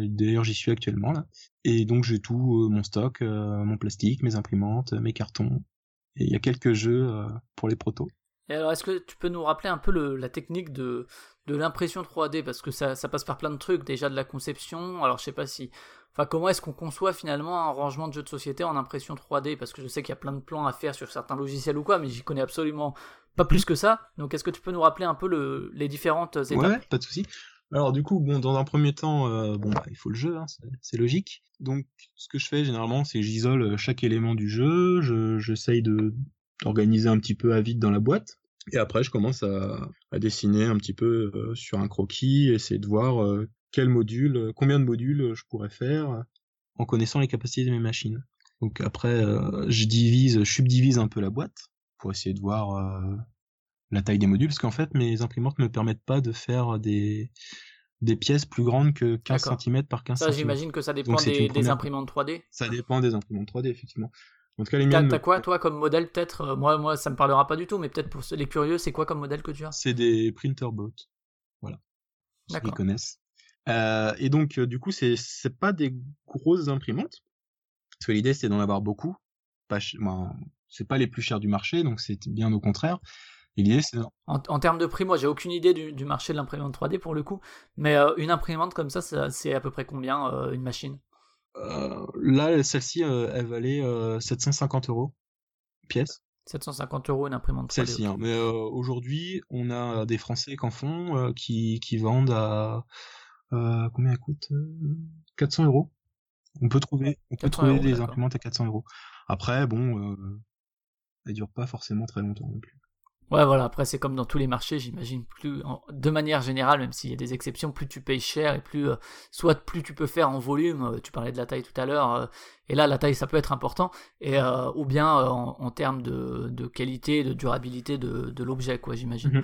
d'ailleurs, j'y suis actuellement là. Et donc j'ai tout mon stock, mon plastique, mes imprimantes, mes cartons. Et il y a quelques jeux pour les protos. Et alors, est-ce que tu peux nous rappeler un peu la technique de, de l'impression 3D Parce que ça, ça passe par plein de trucs, déjà de la conception. Alors, je sais pas si. Enfin, comment est-ce qu'on conçoit finalement un rangement de jeu de société en impression 3D Parce que je sais qu'il y a plein de plans à faire sur certains logiciels ou quoi, mais j'y connais absolument pas plus que ça. Donc, est-ce que tu peux nous rappeler un peu le- les différentes étapes? Ouais, pas de souci. Alors du coup, bon, dans un premier temps, euh, bon, bah, il faut le jeu, hein, c'est- logique. Donc, ce que je fais généralement, c'est j'isole chaque élément du jeu, je- j'essaye de d'organiser un petit peu à vide dans la boîte, et après, je commence à, à dessiner un petit peu euh, sur un croquis, essayer de voir euh, quel module, euh, combien de modules je pourrais faire euh, en connaissant les capacités de mes machines. Donc après, euh, je divise, je subdivise un peu la boîte pour essayer de voir euh, la taille des modules, parce qu'en fait, mes imprimantes ne me permettent pas de faire des, des pièces plus grandes que 15 D'accord. cm par 15 Ça, cm. j'imagine que ça dépend des, des imprimantes 3D. Ça dépend des imprimantes 3D, effectivement. En tout cas, les T'as miennes, t'as quoi, toi, comme modèle, peut-être Euh, Moi, moi, ça me parlera pas du tout, mais peut-être pour les curieux, c'est quoi comme modèle que tu as? C'est des printerbots. Voilà. Ceux qui D'accord. connaissent. Euh, et donc, euh, du coup, c'est, c'est pas des grosses imprimantes. Parce que l'idée, c'était d'en avoir beaucoup. Pas ch- ben, c'est pas les plus chers du marché, donc c'est bien au contraire. L'idée, c'est En, en termes de prix, moi, j'ai aucune idée du, du marché de l'imprimante 3D pour le coup, mais euh, une imprimante comme ça, ça c'est à peu près combien euh, une machine? Euh, là, celle-ci, euh, elle valait euh, 750 euros pièce. 750 euros une imprimante 3D. Celle-ci. hein. Mais euh, aujourd'hui, on a des Français qui en font, euh, qui, qui vendent à euh, combien elle coûte euh, 400 euros. On peut trouver, on peut 400 trouver euros, des imprimantes à 400 euros. Après, bon, euh, elles durent pas forcément très longtemps non plus. Ouais, voilà, après, c'est comme dans tous les marchés, j'imagine, plus, de manière générale, même s'il y a des exceptions, plus tu payes cher et plus, euh, soit plus tu peux faire en volume, euh, tu parlais de la taille tout à l'heure, euh, et là, la taille, ça peut être important, et, ou bien en, termes de, qualité, de durabilité de, l'objet, quoi, j'imagine. Mhm.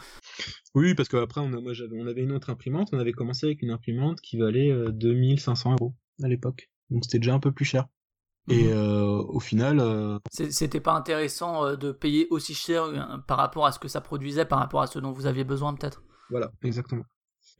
Oui, parce qu'après, on, a- moi, on avait une autre imprimante. On avait commencé avec une imprimante qui valait euh, 2500 euros à l'époque. Donc c'était déjà un peu plus cher. Et Mhm. euh, au final, euh, C'était pas intéressant euh, de payer aussi cher par rapport à ce que ça produisait, par rapport à ce dont vous aviez besoin, peut-être? Voilà, exactement.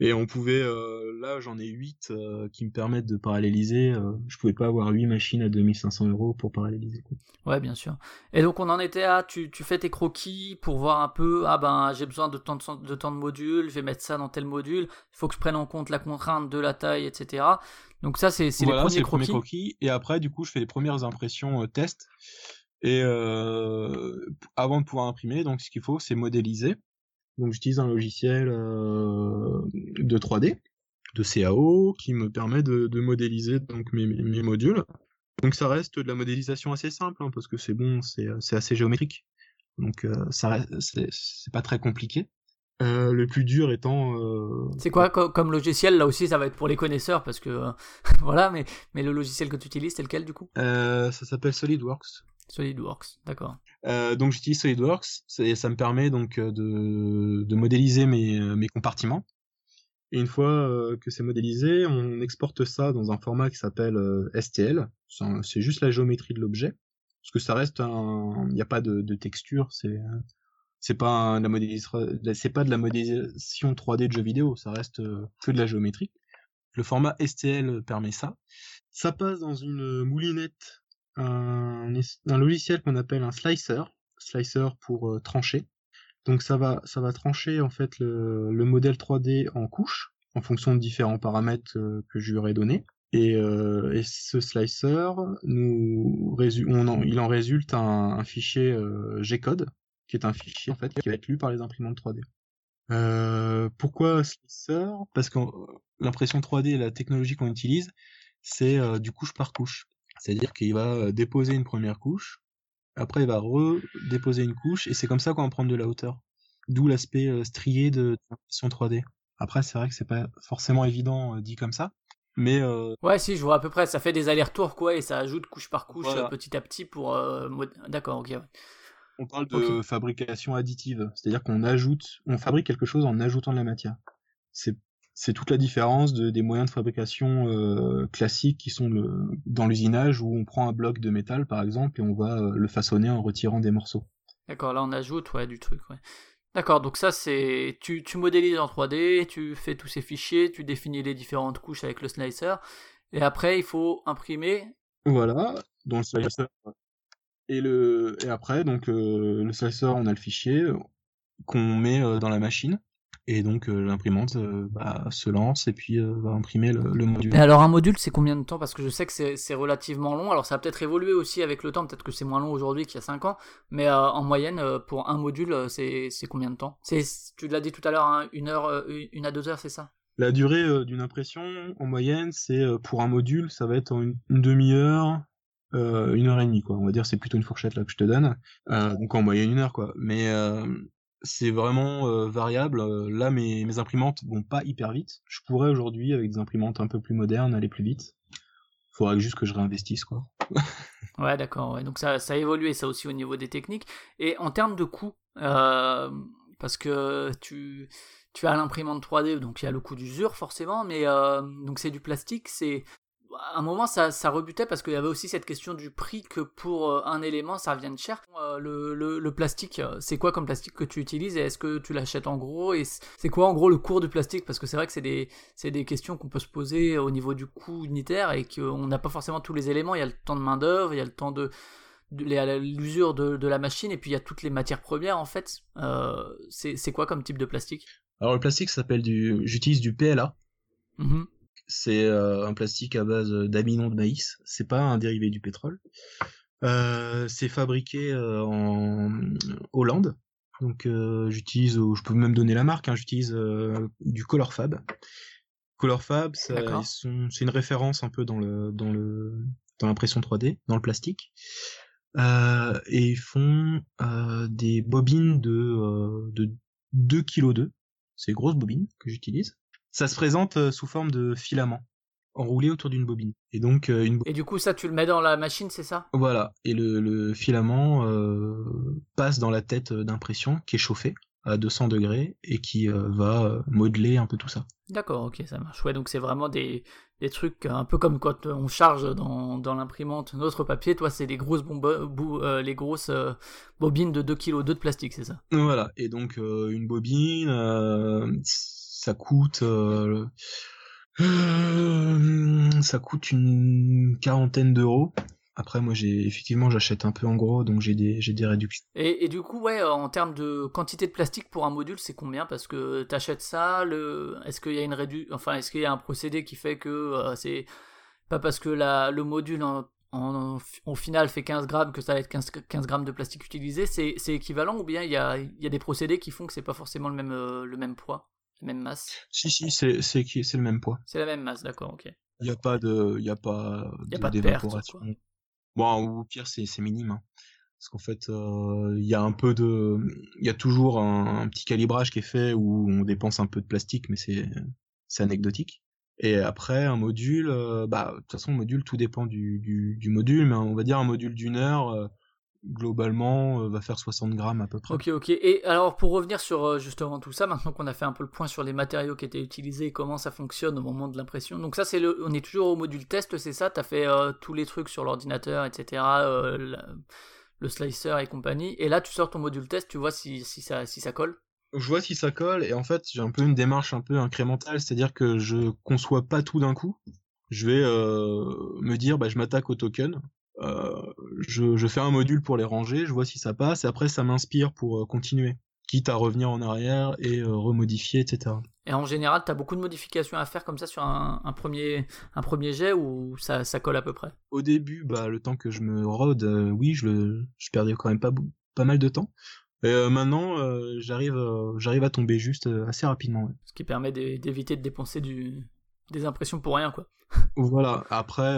Et on pouvait, euh, là j'en ai 8 qui me permettent de paralléliser. euh, je pouvais pas avoir 8 machines à 2500 euros pour paralléliser. quoi. Ouais, bien sûr. Et donc on en était à, tu, tu fais tes croquis pour voir un peu, ah ben j'ai besoin de tant de, de tant de modules, je vais mettre ça dans tel module, il faut que je prenne en compte la contrainte de la taille, etc. Donc ça c'est Voilà, les premiers le premier croquis. croquis. Et après, du coup, je fais les premières impressions euh, test. Et euh, avant de pouvoir imprimer, donc ce qu'il faut, c'est modéliser. Donc j'utilise un logiciel euh, de 3D, de CAO, qui me permet de, de modéliser donc mes, modules. Donc ça reste de la modélisation assez simple, hein, parce que c'est bon, c'est c'est assez géométrique. Donc euh, ça c'est pas très compliqué. Euh, le plus dur étant euh, C'est quoi co- comme logiciel Là aussi ça va être pour les connaisseurs parce que euh, voilà, mais, mais le logiciel que tu utilises c'est lequel du coup? Euh, ça s'appelle SolidWorks. SolidWorks, d'accord. Euh, donc j'utilise SolidWorks et ça me permet donc euh, de, de modéliser mes, euh, mes compartiments. Et une fois que c'est modélisé, on exporte ça dans un format qui s'appelle STL. C'est juste la géométrie de l'objet, parce que ça reste un, il n'y a pas de, texture, c'est pas de la modélisation, c'est pas de la modélisation 3D de jeux vidéo, ça reste que de la géométrie. Le format STL permet ça. Ça passe dans une moulinette un, logiciel qu'on appelle un slicer, slicer pour euh, trancher. Donc ça va, trancher en fait le, le modèle 3D en couches en fonction de différents paramètres euh, que je lui aurais donnés. Et, euh, et ce slicer, nous il en résulte un, fichier G-code, qui est un fichier en fait qui va être lu par les imprimantes 3D. Euh, pourquoi slicer? Parce que l'impression 3D, la technologie qu'on utilise, c'est du couche par couche. C'est-à-dire qu'il va euh, déposer une première couche, après il va redéposer une couche, et c'est comme ça qu'on va prendre de la hauteur. D'où l'aspect euh, strié de, l'impression 3D. Après, c'est vrai que c'est pas forcément évident euh, dit comme ça, mais euh, Ouais, si, je vois à peu près, ça fait des allers-retours quoi et ça ajoute couche par couche Voilà. petit à petit pour. euh, D'accord, ok. on parle de fabrication additive, c'est-à-dire qu'on ajoute, on fabrique quelque chose en ajoutant de la matière. C'est c'est toute la différence de, des moyens de fabrication euh, classiques qui sont le, dans l'usinage où on prend un bloc de métal par exemple et on va euh, le façonner en retirant des morceaux. D'accord, là on ajoute ouais, du truc. Ouais. D'accord, donc ça c'est. Tu, tu modélises en 3D, tu fais tous ces fichiers, tu définis les différentes couches avec le slicer, et après il faut imprimer. Voilà, dans le slicer. Et le et après donc euh, le slicer on a le fichier, qu'on met dans la machine. Et donc euh, l'imprimante euh, bah, se lance et puis euh, va imprimer le, le module. Et alors un module, c'est combien de temps? Parce que je sais que c'est relativement long. Alors ça a peut-être évolué aussi avec le temps. Peut-être que c'est moins long aujourd'hui qu'il y a 5 ans. Mais euh, en moyenne, pour un module, c'est combien de temps? Tu l'as dit tout à l'heure, hein, une heure, une à deux heures, c'est ça? La durée euh, d'une impression, en moyenne, c'est euh, pour un module, ça va être en une, une demi-heure, euh, une heure et demie, quoi. On va dire c'est plutôt une fourchette là que je te donne. Euh, donc en moyenne une heure, quoi. Mais euh, c'est vraiment euh, variable. Euh, Là, mes, mes imprimantes vont pas hyper vite. Je pourrais aujourd'hui, avec des imprimantes un peu plus modernes, aller plus vite. Faudrait juste que je réinvestisse, quoi. Ouais, d'accord. Ouais. Donc ça, ça a évolué, ça aussi, au niveau des techniques. Et en termes de coût, euh, parce que tu, tu as l'imprimante 3D, donc il y a le coût d'usure, forcément, mais donc c'est du plastique, c'est... À un moment, ça, ça rebutait parce qu'il y avait aussi cette question du prix que pour euh, un élément, ça revienne cher. Euh, le, le, le plastique, euh, c'est quoi comme plastique que tu utilises et est-ce que tu l'achètes en gros Et c'est quoi en gros le cours du plastique? Parce que c'est vrai que c'est des, c'est des questions qu'on peut se poser au niveau du coût unitaire et qu'on n'a pas forcément tous les éléments. Il y a le temps de main d'œuvre, il y a le temps de, l'usure de, de la machine et puis il y a toutes les matières premières en fait. Euh, c'est quoi comme type de plastique? Alors le plastique s'appelle du... J'utilise du PLA. Mhm. C'est euh, un plastique à base d'amidon de maïs. C'est pas un dérivé du pétrole. Euh, c'est fabriqué euh, en Hollande. Donc euh, j'utilise, euh, je peux même donner la marque. Hein, j'utilise euh, du Colorfab. Colorfab, c'est une référence un peu dans le dans le dans l'impression 3D, dans le plastique. Euh, et ils font euh, des bobines de euh, de 2 kg 2. C'est grosses bobines que j'utilise. Ça se présente euh, sous forme de filament enroulé autour d'une bobine. Et donc euh, une bo- Et du coup, ça, tu le mets dans la machine, c'est ça? Voilà. Et le, le filament euh, passe dans la tête d'impression qui est chauffée à 200 degrés et qui euh, va modeler un peu tout ça. D'accord, ok, ça marche. Ouais, donc c'est vraiment des, des trucs un peu comme quand on charge dans, dans l'imprimante notre papier. Toi, c'est les grosses, bombe- bou- euh, les grosses euh, bobines de 2 kg de plastique, c'est ça? Voilà. Et donc une bobine, ça coûte euh, ça coûte une quarantaine d'euros. Après, moi, j'ai effectivement, j'achète un peu en gros, donc j'ai des j'ai des réductions. Et, et du coup, ouais, en termes de quantité de plastique pour un module, c'est combien? Parce que t'achètes ça, le... est-ce qu'il y a une rédu... enfin, est-ce qu'il y a un procédé qui fait que euh, c'est pas parce que la, le module au final fait 15 grammes que ça va être 15, 15 grammes de plastique utilisé, c'est, équivalent ou bien il y a, y a des procédés qui font que c'est pas forcément le même, euh, le même poids, même masse Si si, c'est c'est le même poids. C'est la même masse, d'accord, ok. Il y a pas de il y a pas Y a de- pas de perte, d'évaporation. quoi. Bon, ou au pire, c'est c'est minime. hein. Parce qu'en fait, euh, il y a un peu de, il y a toujours un, un petit calibrage qui est fait où on dépense un peu de plastique, mais c'est c'est anecdotique. Et après, un module, euh, bah, de toute façon, le module, tout dépend du, du, du module, mais on va dire un module d'une heure, euh, globalement, euh, va faire 60 grammes à peu près. Ok, ok. Et alors, pour revenir sur euh, justement tout ça, maintenant qu'on a fait un peu le point sur les matériaux qui étaient utilisés et comment ça fonctionne au moment de l'impression. Donc, ça, c'est le. On est toujours au module test, c'est ça? T'as fait euh, tous les trucs sur l'ordinateur, etc. euh, la- le slicer et compagnie. Et là, tu sors ton module test, tu vois si, si, ça, si ça colle? Je vois si ça colle, et en fait, j'ai un peu une démarche un peu incrémentale, c'est-à-dire que je conçois pas tout d'un coup. Je vais euh, me dire, bah, je m'attaque au token, je, je fais un module pour les ranger, je vois si ça passe, et après, ça m'inspire pour euh, continuer, quitte à revenir en arrière et euh, remodifier, etc. Et en général, t'as beaucoup de modifications à faire comme ça sur un, un premier, un premier jet ou ça, ça colle à peu près? Au début, bah, le temps que je me rôde, euh, oui, je, le, je perdais quand même pas, mal de temps. Et euh, maintenant, euh, j'arrive, euh, j'arrive à tomber juste euh, assez rapidement. ouais. Ce qui permet d'é- d'éviter de dépenser du, des impressions pour rien, quoi. Voilà. Après,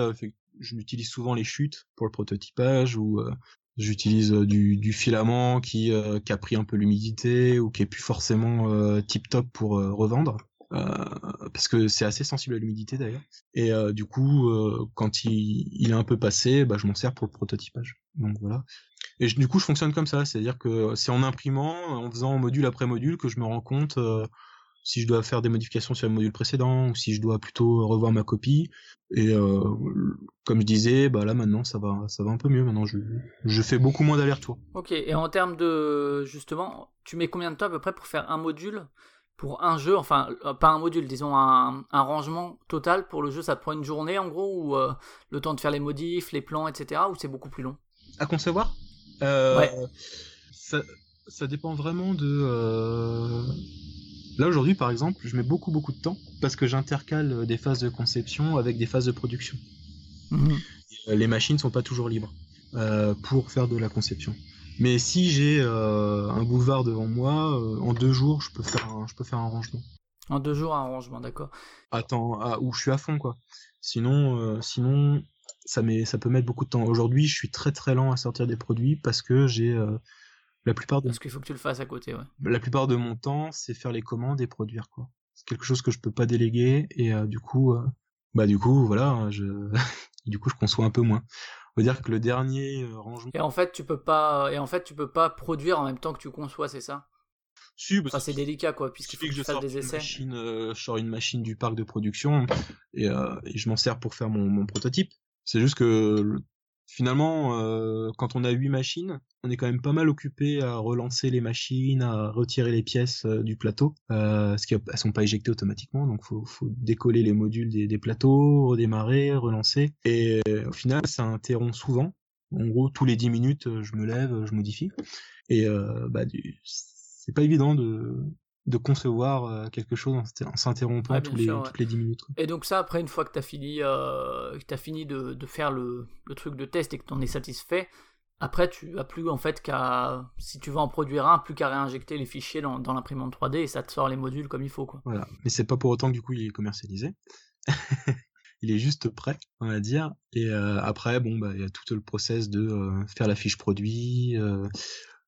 je m'utilise souvent les chutes pour le prototypage ou euh, j'utilise euh, du, filament qui, euh, qui a pris un peu l'humidité ou qui est plus forcément tip top pour revendre. Parce que c'est assez sensible à l'humidité d'ailleurs. Et du coup, quand il, est un peu passé, bah, je m'en sers pour le prototypage. Donc voilà. Et du coup, je fonctionne comme ça, c'est-à-dire que c'est en imprimant, en faisant module après module, que je me rends compte si je dois faire des modifications sur le module précédent ou si je dois plutôt revoir ma copie. Et euh, comme je disais, bah là maintenant ça va, ça va un peu mieux. Maintenant, je, je fais beaucoup moins d'allers-retours. Ok, et en termes de. Justement, tu mets combien de temps à peu près pour faire un module pour un jeu Enfin, euh, pas un module, disons un, un rangement total pour le jeu, ça te prend une journée en gros Ou euh, le temps de faire les modifs, les plans, etc. Ou c'est beaucoup plus long? À concevoir? Euh, Ouais. ça- ça dépend vraiment de. Euh, Là aujourd'hui, par exemple, je mets beaucoup beaucoup de temps parce que j'intercale des phases de conception avec des phases de production. Mhm. Euh, Les machines sont pas toujours libres euh, pour faire de la conception. Mais si j'ai euh, un boulevard devant moi, euh, en deux jours, je peux faire un, je peux faire un rangement. En deux jours, un rangement, d'accord. Attends, ah, où je suis à fond quoi. Sinon, euh, sinon, ça met, ça peut mettre beaucoup de temps. Aujourd'hui, je suis très très lent à sortir des produits parce que j'ai euh, la plupart de Parce qu'il faut que tu le fasses à côté, ouais. la plupart de mon temps, c'est faire les commandes et produire quoi. C'est quelque chose que je peux pas déléguer et euh, du coup, euh, bah du coup voilà, je du coup je conçois un peu moins. On va dire que le dernier euh, rangement. Et en fait, tu peux pas, et en fait, tu peux pas produire en même temps que tu conçois, c'est ça? Si, Enfin, c'est délicat, quoi, il puisqu'il faut que je sorte des essais. machine, je sors une machine du parc de production et, et je m'en sers pour faire mon, mon prototype. C'est juste que le- finalement, euh, quand on a huit machines, on est quand même pas mal occupé à relancer les machines, à retirer les pièces euh, du plateau, euh, parce qu'elles sont pas éjectées automatiquement, donc faut, faut décoller les modules des, plateaux, redémarrer, relancer. Et euh, au final, ça interrompt souvent. En gros, tous les 10 minutes, je me lève, je modifie. Et bah, du- c'est pas évident de, de concevoir euh, quelque chose en, s'inter- en s'interrompant tous les, sûr, ouais. toutes les 10 minutes. Et donc ça, après, une fois que tu as fini, euh, que fini de, de faire le, le truc de test et que tu en es satisfait, après, tu as plus en fait qu'à, si tu veux en produire un, plus qu'à réinjecter les fichiers dans, dans l'imprimante 3D et ça te sort les modules comme il faut, quoi. Voilà. Mais c'est pas pour autant que du coup il est commercialisé. il est juste prêt, on va dire. Et euh, après, bon, bah, il y a tout le process de euh, faire la fiche produit,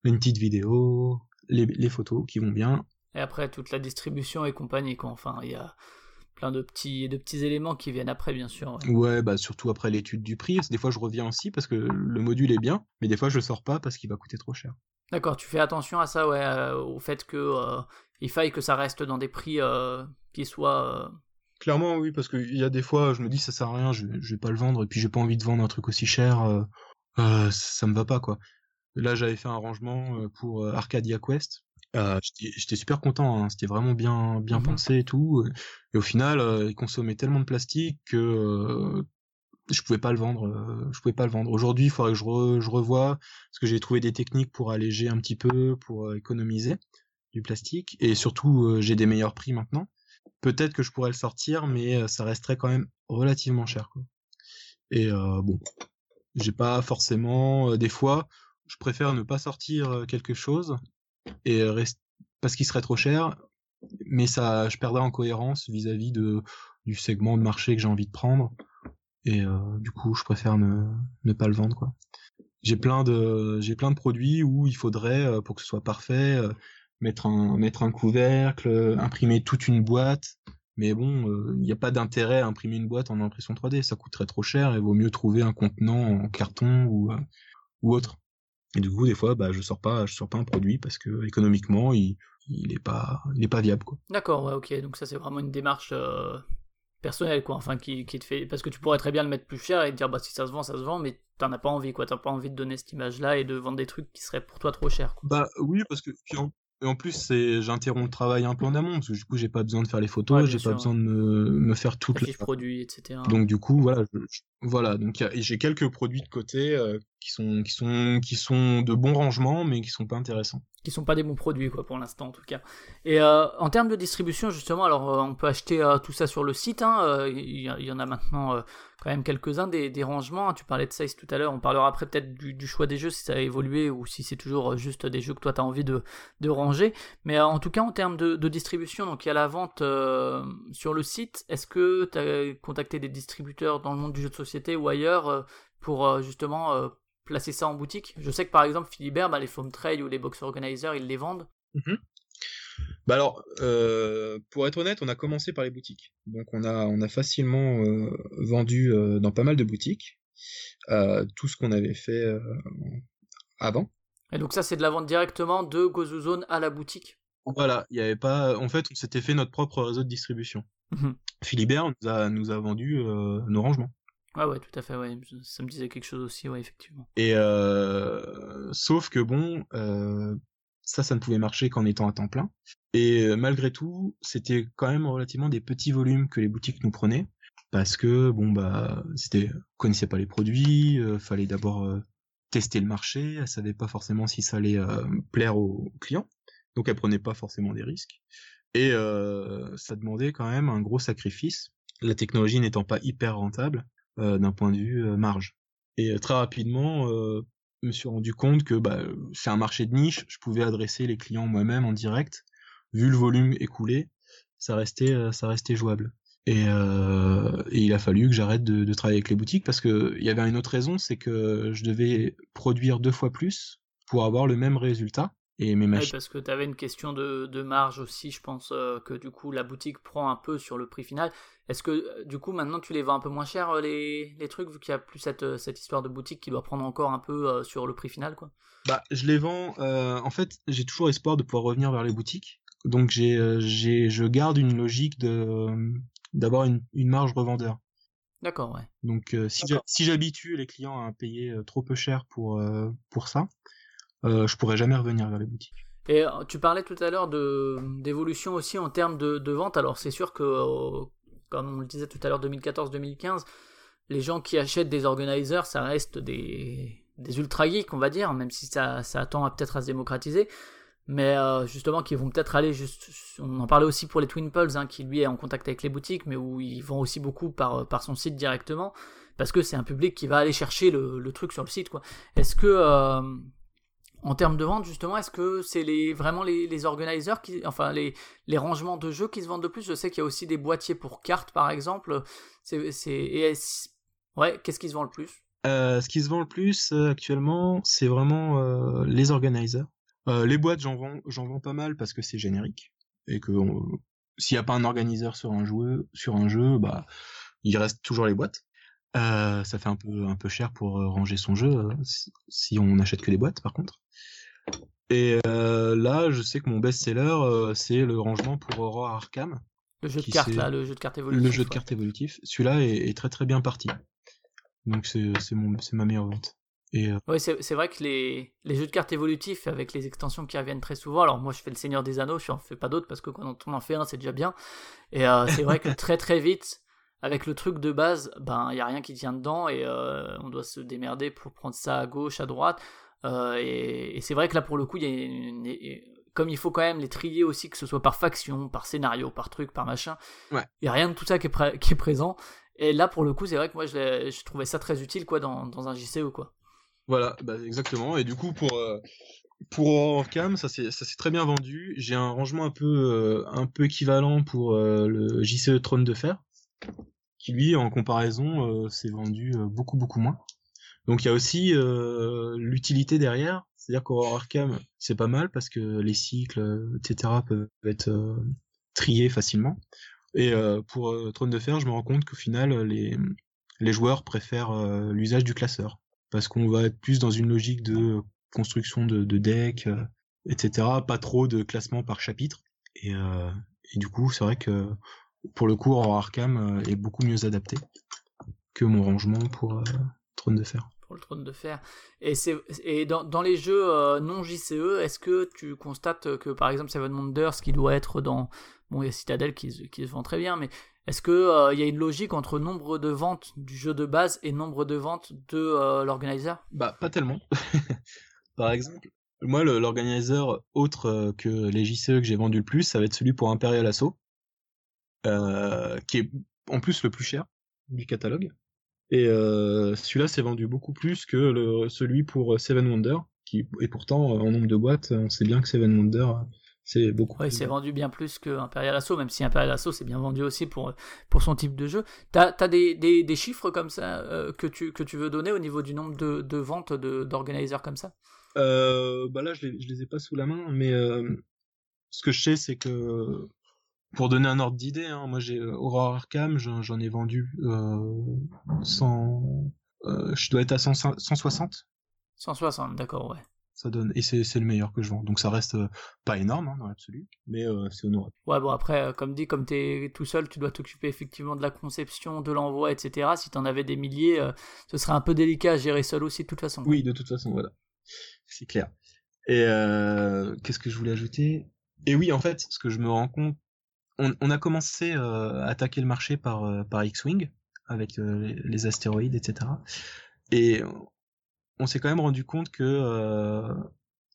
une petite vidéo, les, les photos qui vont bien. Et après, toute la distribution et compagnie, quoi. Enfin, il y a plein de petits, de petits éléments qui viennent après, bien sûr. ouais. Ouais, bah surtout après l'étude du prix. Des fois, je reviens aussi parce que le module est bien, mais des fois, je le sors pas parce qu'il va coûter trop cher. D'accord, tu fais attention à ça, ouais, euh, au fait que euh, il faille que ça reste dans des prix euh, qui soient. euh, Clairement, oui, parce qu'il y a des fois, je me dis ça sert à rien, je, je vais pas le vendre, et puis j'ai pas envie de vendre un truc aussi cher, euh, euh, ça me va pas quoi. Là, j'avais fait un rangement pour Arcadia Quest. Euh, j'étais super content, hein, c'était vraiment bien bien Mhm. pensé et tout. Et au final, euh, il consommait tellement de plastique que euh, je pouvais pas le vendre. euh, je pouvais pas le vendre. Aujourd'hui, il faudrait que je, re- je revoie parce que j'ai trouvé des techniques pour alléger un petit peu, pour économiser du plastique, et surtout j'ai des meilleurs prix maintenant. Peut-être que je pourrais le sortir, mais ça resterait quand même relativement cher. Quoi. Et bon, j'ai pas forcément. des fois, je préfère ne pas sortir quelque chose et rest... parce qu'il serait trop cher, mais ça, je perdrais en cohérence vis-à-vis de du segment de marché que j'ai envie de prendre. Et euh, du coup, je préfère ne, pas le vendre. J'ai plein de j'ai plein de produits où il faudrait euh, pour que ce soit parfait euh, mettre un couvercle, euh, imprimer toute une boîte. Mais bon, euh, il n'y a pas d'intérêt à imprimer une boîte en impression 3D, ça coûterait trop cher et vaut mieux trouver un contenant en carton euh, ou autre. Et du coup, des fois, bah, je sors pas, je sors pas un produit parce que économiquement, il, il est pas, il est pas viable, quoi. D'accord, ouais, ok. Donc ça, c'est vraiment une démarche euh, personnelle, quoi. Enfin, qui, qui te fait. Parce que tu pourrais très bien le mettre plus cher et te dire, bah, si ça se vend, ça se vend, mais t'en as pas envie, quoi. T'as pas envie de donner cette image-là et de vendre des trucs qui seraient pour toi trop chers, quoi. Bah oui, parce que puis en, et en plus, c'est, j'interromps le travail un peu en amont parce que du coup, j'ai pas besoin de faire les photos, Ouais, j'ai sûr, pas besoin de me, me faire toute La la. fiche produit, etc. Donc du coup, voilà, je- je- voilà. Donc y a- et j'ai quelques produits de côté euh, qui sont, qui sont, qui sont de bons rangements, mais qui sont pas intéressants. qui sont pas des bons produits quoi pour l'instant en tout cas. Et euh, en termes de distribution justement, alors euh, on peut acheter euh, tout ça sur le site. hein, Il y, a- il y en a maintenant quand même quelques-uns des, des rangements. hein. Tu parlais de Size tout à l'heure. On parlera après peut-être du, du choix des jeux si ça a évolué ou si c'est toujours juste des jeux que toi tu as envie de, de ranger. Mais en tout cas en termes de, de distribution, donc il y a la vente sur le site. Est-ce que tu as contacté des distributeurs dans le monde du jeu de société ou ailleurs pour justement placer ça en boutique. Je sais que par exemple Philibert, bah, les foam trail ou les box organizers, ils les vendent. Bah alors, euh, pour être honnête, on a commencé par les boutiques. Donc on a, on a facilement euh, vendu euh, dans pas mal de boutiques euh, tout ce qu'on avait fait euh, avant. Et donc ça c'est de la vente directement de GozuZone à la boutique? Voilà, il y avait pas. En fait, on s'était fait notre propre réseau de distribution. Mhm. Philibert nous a, nous a vendu euh, nos rangements. Ouais ouais tout à fait ouais. Ça me disait quelque chose aussi ouais effectivement. Et euh, sauf que bon, euh, ça, ça ne pouvait marcher qu'en étant à temps plein. Et euh, malgré tout, c'était quand même relativement des petits volumes que les boutiques nous prenaient, parce que bon bah, c'était, on connaissait pas les produits, fallait d'abord tester le marché, elle savait pas forcément si ça allait plaire aux clients, donc elle prenait pas forcément des risques. Et ça demandait quand même un gros sacrifice, la technologie n'étant pas hyper rentable d'un point de vue euh, marge. Et euh, très rapidement, euh, je me suis rendu compte que bah, c'est un marché de niche, je pouvais adresser les clients moi-même en direct, vu le volume écoulé, ça restait, euh, ça restait jouable. Et, euh, il a fallu que j'arrête de, de travailler avec les boutiques parce que il y avait une autre raison, c'est que je devais produire deux fois plus pour avoir le même résultat. Et mes Ouais, machines. parce que tu avais une question de, de marge aussi, je pense euh, que du coup la boutique prend un peu sur le prix final. Est-ce que euh, du coup maintenant tu les vends un peu moins cher euh, les, les trucs vu qu'il y a plus cette, cette histoire de boutique qui doit prendre encore un peu euh, sur le prix final quoi? Bah, je les vends. euh, en fait, j'ai toujours espoir de pouvoir revenir vers les boutiques. Donc j'ai, j'ai, je garde une logique de d'avoir une, une marge revendeur. D'accord, ouais. Donc euh, si, D'accord. j'a- si j'habitue les clients à payer trop peu cher pour euh, pour ça, euh, je pourrais jamais revenir vers les boutiques. Et euh, tu parlais tout à l'heure d'évolution aussi en termes de, de vente. Alors c'est sûr que, euh, comme on le disait tout à l'heure, 2014-2015, les gens qui achètent des organizers, ça reste des, des ultra geeks, on va dire, même si ça, ça tend peut-être à se démocratiser. Mais euh, justement, qui vont peut-être aller juste. On en parlait aussi pour les Twin Pulse, hein, qui lui est en contact avec les boutiques, mais où ils vont aussi beaucoup par, par son site directement, parce que c'est un public qui va aller chercher le, le truc sur le site. quoi. Est-ce que. En termes de vente, justement, est-ce que c'est les, vraiment les, les qui, enfin les, les rangements de jeux qui se vendent le plus? Je sais qu'il y a aussi des boîtiers pour cartes, par exemple. C'est, c'est, ouais, qu'est-ce qui se vend le plus? Euh, ce qui se vend le plus euh, actuellement, c'est vraiment euh, les organizers. Euh, les boîtes, j'en vends, j'en vends pas mal parce que c'est générique et que s'il n'y a pas un organiseur sur un jeu, sur un jeu, bah il reste toujours les boîtes. Euh, ça fait un peu un peu cher pour euh, ranger son jeu euh, si, on n'achète que des boîtes, par contre. Et euh, là, je sais que mon best-seller, c'est le rangement pour Aurora Arkham, Le jeu de cartes, là, le jeu de cartes évolutif. le jeu de cartes évolutif. Celui-là est, est très très bien parti. Donc c'est c'est mon c'est ma meilleure vente. Et euh, Ouais, c'est, c'est vrai que les, les jeux de cartes évolutifs avec les extensions qui reviennent très souvent. Alors moi, je fais le Seigneur des Anneaux, je n'en fais pas d'autres parce que quand on en fait un, c'est déjà bien. Et euh, c'est vrai que très très vite, avec le truc de base, ben il y a rien qui tient dedans et euh, on doit se démerder pour prendre ça à gauche, à droite. Euh, et, et c'est vrai que là, pour le coup, il y a une- une- comme il faut quand même les trier aussi, que ce soit par faction, par scénario, par truc, par machin. Ouais. Il y a rien de tout ça qui est, pré- qui est présent. Et là, pour le coup, c'est vrai que moi, je, trouvais ça très utile quoi dans, dans un JCE quoi. Voilà, bah, exactement. Et du coup, pour euh, pour Orcam, ça s'est ça s'est très bien vendu. J'ai un rangement un peu euh, un peu équivalent pour euh, le JCE Trône de Fer, lui, en comparaison, euh, s'est vendu euh, beaucoup beaucoup moins. Donc il y a aussi euh, l'utilité derrière, c'est-à-dire qu'Aurora Arkham, c'est pas mal parce que les cycles, etc., peuvent être triés facilement. Et pour Trône de Fer, je me rends compte qu'au final, les, joueurs préfèrent l'usage du classeur parce qu'on va être plus dans une logique de construction de, de decks, etc. Pas trop de classement par chapitre. Et, et du coup, c'est vrai que pour le coup, Aurora Arkham euh, est beaucoup mieux adapté que mon rangement pour euh, Trône de Fer. pour le trône de fer. Et, c'est, et dans, dans les jeux euh, non JCE, est-ce que tu constates que par exemple Seven Wonders, qui doit être dans. Bon, il y a Citadel qui, se- qui se vend très bien, mais est-ce qu'il il y a une logique entre nombre de ventes du jeu de base et nombre de ventes de euh, l'organizer Bah, pas tellement. Par exemple, moi, l'organizer autre euh, que les JCE que j'ai vendu le plus, ça va être celui pour Imperial Assault, euh, qui est en plus le plus cher du catalogue. Et euh, celui-là s'est vendu beaucoup plus que le, celui pour Seven Wonder, qui et pourtant euh, en nombre de boîtes, on sait bien que Seven Wonder euh, c'est beaucoup. Oui, plus c'est vendu bien plus que Imperial Assault, même si Imperial Assault c'est bien vendu aussi pour, pour son type de jeu. T'as as des, des, des chiffres comme ça euh, que, tu, que tu veux donner au niveau du nombre de, de ventes de- d'organisers comme ça? Euh, bah là, je les, je les ai pas sous la main, mais euh, ce que je sais, c'est que pour donner un ordre d'idée, hein, moi j'ai euh, Aurora Arkham, j'en ai vendu euh, 100, euh, je dois être à 100 160, 160, d'accord, ouais. ça donne, et c'est le meilleur que je vends. Donc ça reste euh, pas énorme hein, dans l'absolu, mais euh, c'est honorable. Ouais, bon, après, euh, comme dit, comme t'es tout seul, tu dois t'occuper effectivement de la conception, de l'envoi, etc. Si t'en avais des milliers, euh, ce serait un peu délicat à gérer seul aussi, de toute façon. Oui, de toute façon, voilà, c'est clair. Et euh, qu'est-ce que je voulais ajouter? Et oui, en fait, ce que je me rends compte, on, a commencé euh, à attaquer le marché par euh, par X-wing avec euh, les, astéroïdes, etc. Et on s'est quand même rendu compte que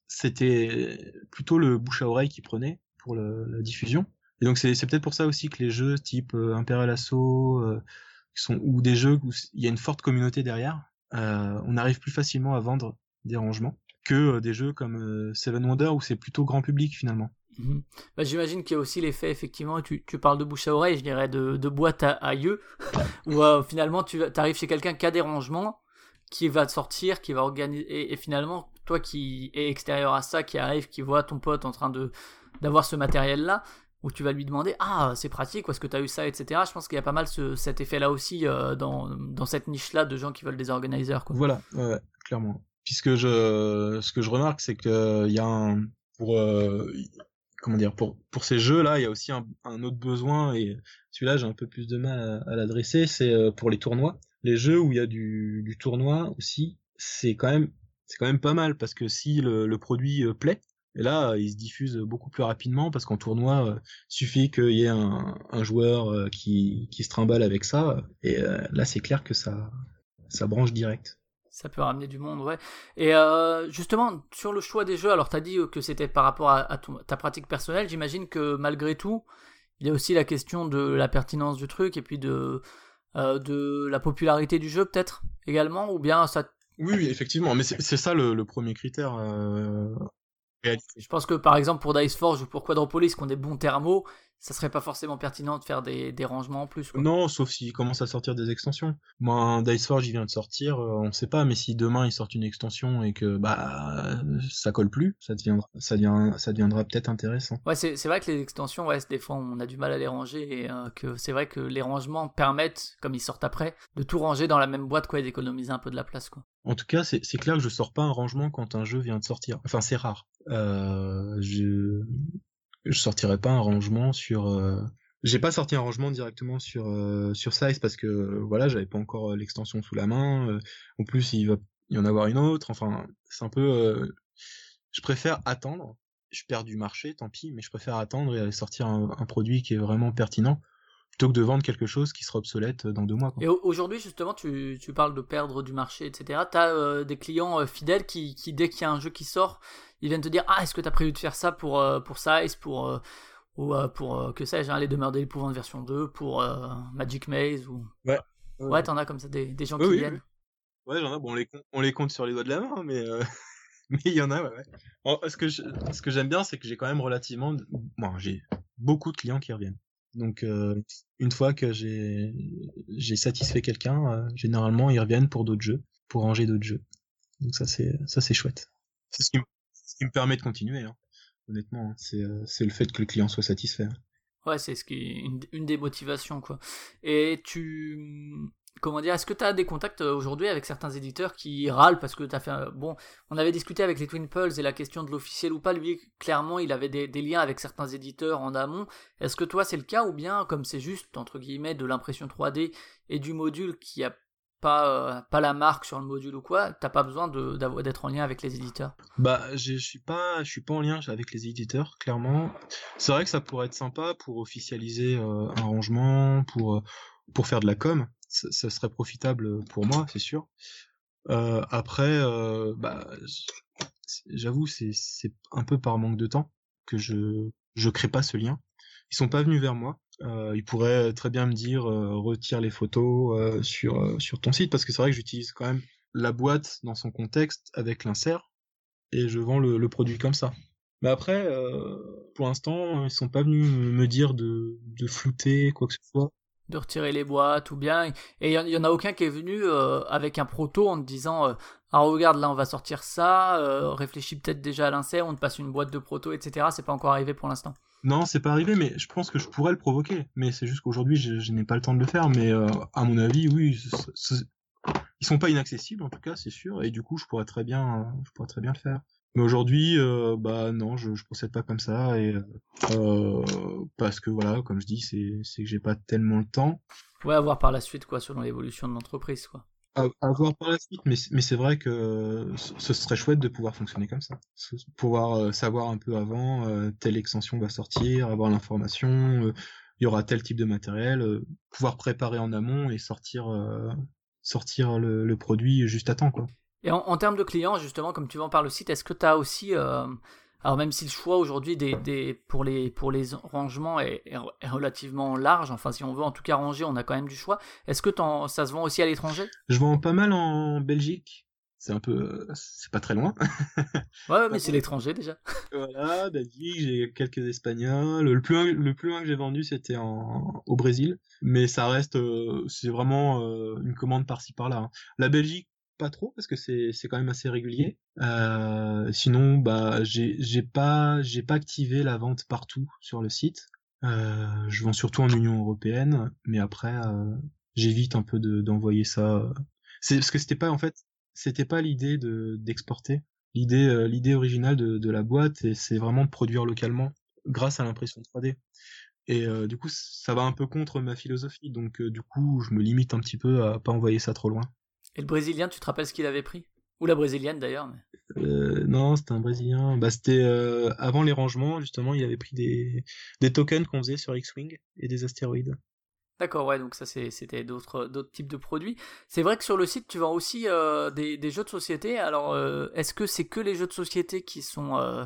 c'était plutôt le bouche à oreille qui prenait pour la diffusion. Et donc c'est peut-être pour ça aussi que les jeux type euh, Imperial Assault ou des jeux où il y a une forte communauté derrière, on arrive plus facilement à vendre des rangements que des jeux comme Seven Wonders où c'est plutôt grand public finalement. Mhm. Bah, J'imagine qu'il y a aussi l'effet, effectivement, tu, tu parles de bouche à oreille, je dirais de, de boîte à, à yeux, où euh, finalement tu arrives chez quelqu'un qui a des rangements, qui va te sortir, qui va organiser, et, finalement, toi qui es extérieur à ça, qui arrive, qui voit ton pote en train d'avoir ce matériel-là, où tu vas lui demander Ah, c'est pratique, où est-ce que tu as eu ça, etc. Je pense qu'il y a pas mal ce, cet effet-là aussi euh, dans, dans cette niche-là de gens qui veulent des organisers. Quoi. Voilà, clairement. Puisque je, ce que je remarque, c'est que il y a un, euh, comment dire, pour, pour ces jeux-là, il y a aussi un, autre besoin, et celui-là, j'ai un peu plus de mal à, l'adresser, c'est euh, pour les tournois. Les jeux où il y a du, tournoi aussi, c'est quand même, c'est quand même pas mal, parce que si le, produit euh, plaît, et là, il se diffuse beaucoup plus rapidement, parce qu'en tournoi, euh, suffit qu'il y ait un, joueur euh, qui, qui se trimballe avec ça, et euh, là, c'est clair que ça, ça branche direct. Ça peut ramener du monde, ouais. Et euh, justement, sur le choix des jeux, alors t'as dit que c'était par rapport à, à ton- ta pratique personnelle, j'imagine que malgré tout, il y a aussi la question de la pertinence du truc et puis de, euh, de la popularité du jeu peut-être également, ou bien ça... Oui, oui, effectivement, mais c'est ça le, le premier critère. Euh... Je pense que par exemple pour Dice Forge ou pour Quadropolis, qui ont des bons thermos, ça serait pas forcément pertinent de faire des, des rangements en plus. quoi. Non, sauf s'ils commencent à sortir des extensions. Moi, un Dice Forge, il vient de sortir, euh, on sait pas, mais si demain ils sortent une extension et que bah ça colle plus, ça deviendra, ça devient, ça deviendra peut-être intéressant. Ouais, c'est vrai que les extensions, ouais, des fois on a du mal à les ranger et euh, que c'est vrai que les rangements permettent, comme ils sortent après, de tout ranger dans la même boîte quoi et d'économiser un peu de la place quoi. En tout cas, c'est c'est clair que je sors pas un rangement quand un jeu vient de sortir. Enfin, c'est rare. Euh, je je sortirai pas un rangement sur. Euh... J'ai pas sorti un rangement directement sur euh, sur Size parce que euh, voilà, j'avais pas encore l'extension sous la main. en plus, il va y en avoir une autre. Enfin, c'est un peu. Je préfère attendre. Je perds du marché, tant pis, mais je préfère attendre et sortir un produit qui est vraiment pertinent plutôt que de vendre quelque chose qui sera obsolète dans deux mois. Quoi. Et au- aujourd'hui, justement, tu, tu parles de perdre du marché, etc. Tu as des clients euh, fidèles qui, qui, dès qu'il y a un jeu qui sort, ils viennent te dire Ah, est-ce que tu as prévu de faire ça pour, euh, pour Size, pour, euh, ou euh, pour, euh, que sais-je, hein, les demeures de l'épouvante version 2, pour euh, Magic Maze ou... Ouais, t'en as comme ça des, des gens qui oui, viennent. Ouais, j'en ai, bon, on les, on les compte sur les doigts de la main, mais euh, mais il y en a, ouais. ouais. Ce que je- ce que j'aime bien, c'est que j'ai quand même relativement, bon, j'ai beaucoup de clients qui reviennent. Donc, euh, une fois que j'ai j'ai satisfait quelqu'un, euh, généralement, ils reviennent pour d'autres jeux, pour ranger d'autres jeux. Donc ça, c'est ça, c'est chouette. C'est ce qui, me- ce qui me permet de continuer, hein. honnêtement. hein. C'est euh, c'est le fait que le client soit satisfait. hein. Ouais, c'est ce qui une, une des motivations quoi. Et tu comment dire, est-ce que tu as des contacts euh, aujourd'hui avec certains éditeurs qui râlent parce que tu as fait un- bon, on avait discuté avec les Twin Pulse et la question de l'officiel ou pas, lui clairement, il avait des, liens avec certains éditeurs en amont. Est-ce que toi c'est le cas ou bien comme c'est juste entre guillemets de l'impression 3D et du module qui a pas euh, pas la marque sur le module ou quoi, t'as pas besoin d'être en lien avec les éditeurs? Bah, je suis pas, suis pas en lien avec les éditeurs, clairement. C'est vrai que ça pourrait être sympa pour officialiser euh, un rangement, pour euh, pour faire de la com. Ça, serait profitable pour moi, c'est sûr. Euh, après, euh, bah, j'avoue, c'est un peu par manque de temps que je je crée pas ce lien. Ils sont pas venus vers moi. Euh, ils pourraient très bien me dire retire les photos sur sur ton site parce que c'est vrai que j'utilise quand même la boîte dans son contexte avec l'insert et je vends le, le produit comme ça. Mais après, pour l'instant, ils sont pas venus me dire de, de flouter quoi que ce soit. De retirer les boîtes ou bien et il y, en- a aucun qui est venu euh, avec un proto en te disant euh, ah regarde là on va sortir ça euh, réfléchis peut-être déjà à l'insert on te passe une boîte de proto etc c'est pas encore arrivé pour l'instant Non, c'est pas arrivé, mais je pense que je pourrais le provoquer. Mais c'est juste qu'aujourd'hui, je, n'ai pas le temps de le faire. Mais à mon avis, oui, ils sont pas inaccessibles en tout cas, c'est sûr. Et du coup, je pourrais très bien le faire. Mais aujourd'hui, euh, bah non, je, je procède pas comme ça et euh, parce que voilà, comme je dis, c'est c'est que j'ai pas tellement le temps. ouais à voir par la suite quoi selon l'évolution de l'entreprise quoi à, à voir par la suite, mais, mais c'est vrai que ce serait chouette de pouvoir fonctionner comme ça. Pouvoir euh, savoir un peu avant, euh, telle extension va sortir, avoir l'information, euh, il y aura tel type de matériel, euh, pouvoir préparer en amont et sortir, euh, sortir le, le produit juste à temps, quoi. Et en, en termes de clients, justement, comme tu vends par le site, est-ce que tu as aussi, euh, alors même si le choix aujourd'hui des, des, pour, les, pour les rangements est, relativement large, enfin si on veut en tout cas ranger, on a quand même du choix, est-ce que ça se vend aussi à l'étranger? Je vends pas mal en Belgique. C'est un peu, c'est pas très loin. Ouais, mais c'est l'étranger déjà. Voilà, Belgique, j'ai quelques Espagnols. Le plus loin, le plus loin que j'ai vendu, c'était en, au Brésil. Mais ça reste, euh, c'est vraiment euh, une commande par-ci par-là. hein. La Belgique, pas trop, parce que c'est, c'est quand même assez régulier. Euh, sinon, bah, j'ai, j'ai pas, j'ai pas activé la vente partout sur le site. Euh, je vends surtout en Union Européenne, mais après, euh, j'évite un peu de, d'envoyer ça. C'est parce que c'était pas, en fait, c'était pas l'idée de, d'exporter l'idée l'idée originale de, de la boîte c'est vraiment de produire localement grâce à l'impression 3D et du coup ça va un peu contre ma philosophie donc du coup je me limite un petit peu à pas envoyer ça trop loin Et le brésilien, tu te rappelles ce qu'il avait pris? Ou la brésilienne d'ailleurs mais... euh, non c'était un brésilien bah c'était euh, avant les rangements justement il avait pris des des tokens qu'on faisait sur X-wing et des astéroïdes D'accord, ouais, donc ça c'est- c'était d'autres d'autres types de produits. C'est vrai que sur le site tu vends aussi euh, des, des jeux de société. Alors euh, est-ce que c'est que les jeux de société qui sont euh,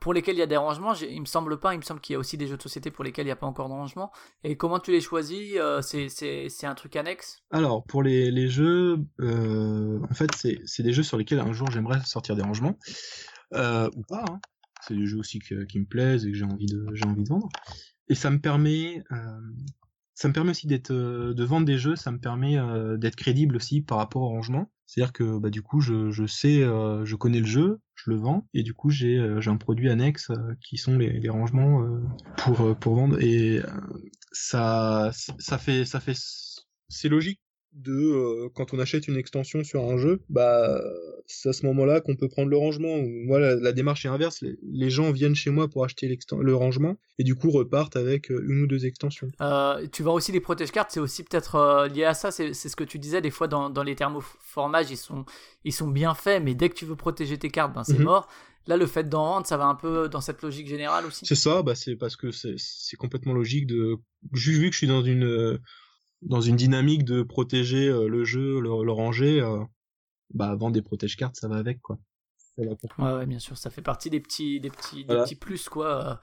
pour lesquels il y a des rangements Il me semble pas. Il me semble qu'il y a aussi des jeux de société pour lesquels il n'y a pas encore de rangement. Et comment tu les choisis Euh, C'est un truc annexe? Alors, pour les, les jeux, euh, en fait, c'est des jeux sur lesquels un jour j'aimerais sortir des rangements, euh, ou pas. hein. C'est des jeux aussi qui me plaisent et que j'ai envie envie de vendre. Et ça me permet, ça me permet aussi d'être, euh, de vendre des jeux. Ça me permet euh, d'être crédible aussi par rapport au rangement. C'est-à-dire que bah du coup, je, je sais, euh, je connais le jeu, je le vends, et du coup, j'ai j'ai un produit annexe qui sont les, les rangements pour pour vendre. Et ça ça fait ça fait c'est logique de euh, quand on achète une extension sur un jeu, bah c'est à ce moment-là qu'on peut prendre le rangement. Moi, la, la démarche est inverse. Les, les gens viennent chez moi pour acheter le rangement et du coup repartent avec euh, une ou deux extensions. Euh, tu vends aussi des protège-cartes, c'est aussi peut-être euh, lié à ça, c'est ce que tu disais, des fois dans, dans les thermoformages, ils sont, ils sont bien faits, mais dès que tu veux protéger tes cartes, ben c'est Mhm. mort. Là, le fait d'en vendre, ça va un peu dans cette logique générale aussi. C'est ça, bah c'est parce que c'est complètement logique de vu que je suis dans une dans une dynamique de protéger euh, le jeu, le, le ranger, euh, bah vendre des protège-cartes, ça va avec quoi. Ouais, ouais, bien sûr, ça fait partie des petits, des petits, des petits plus, quoi.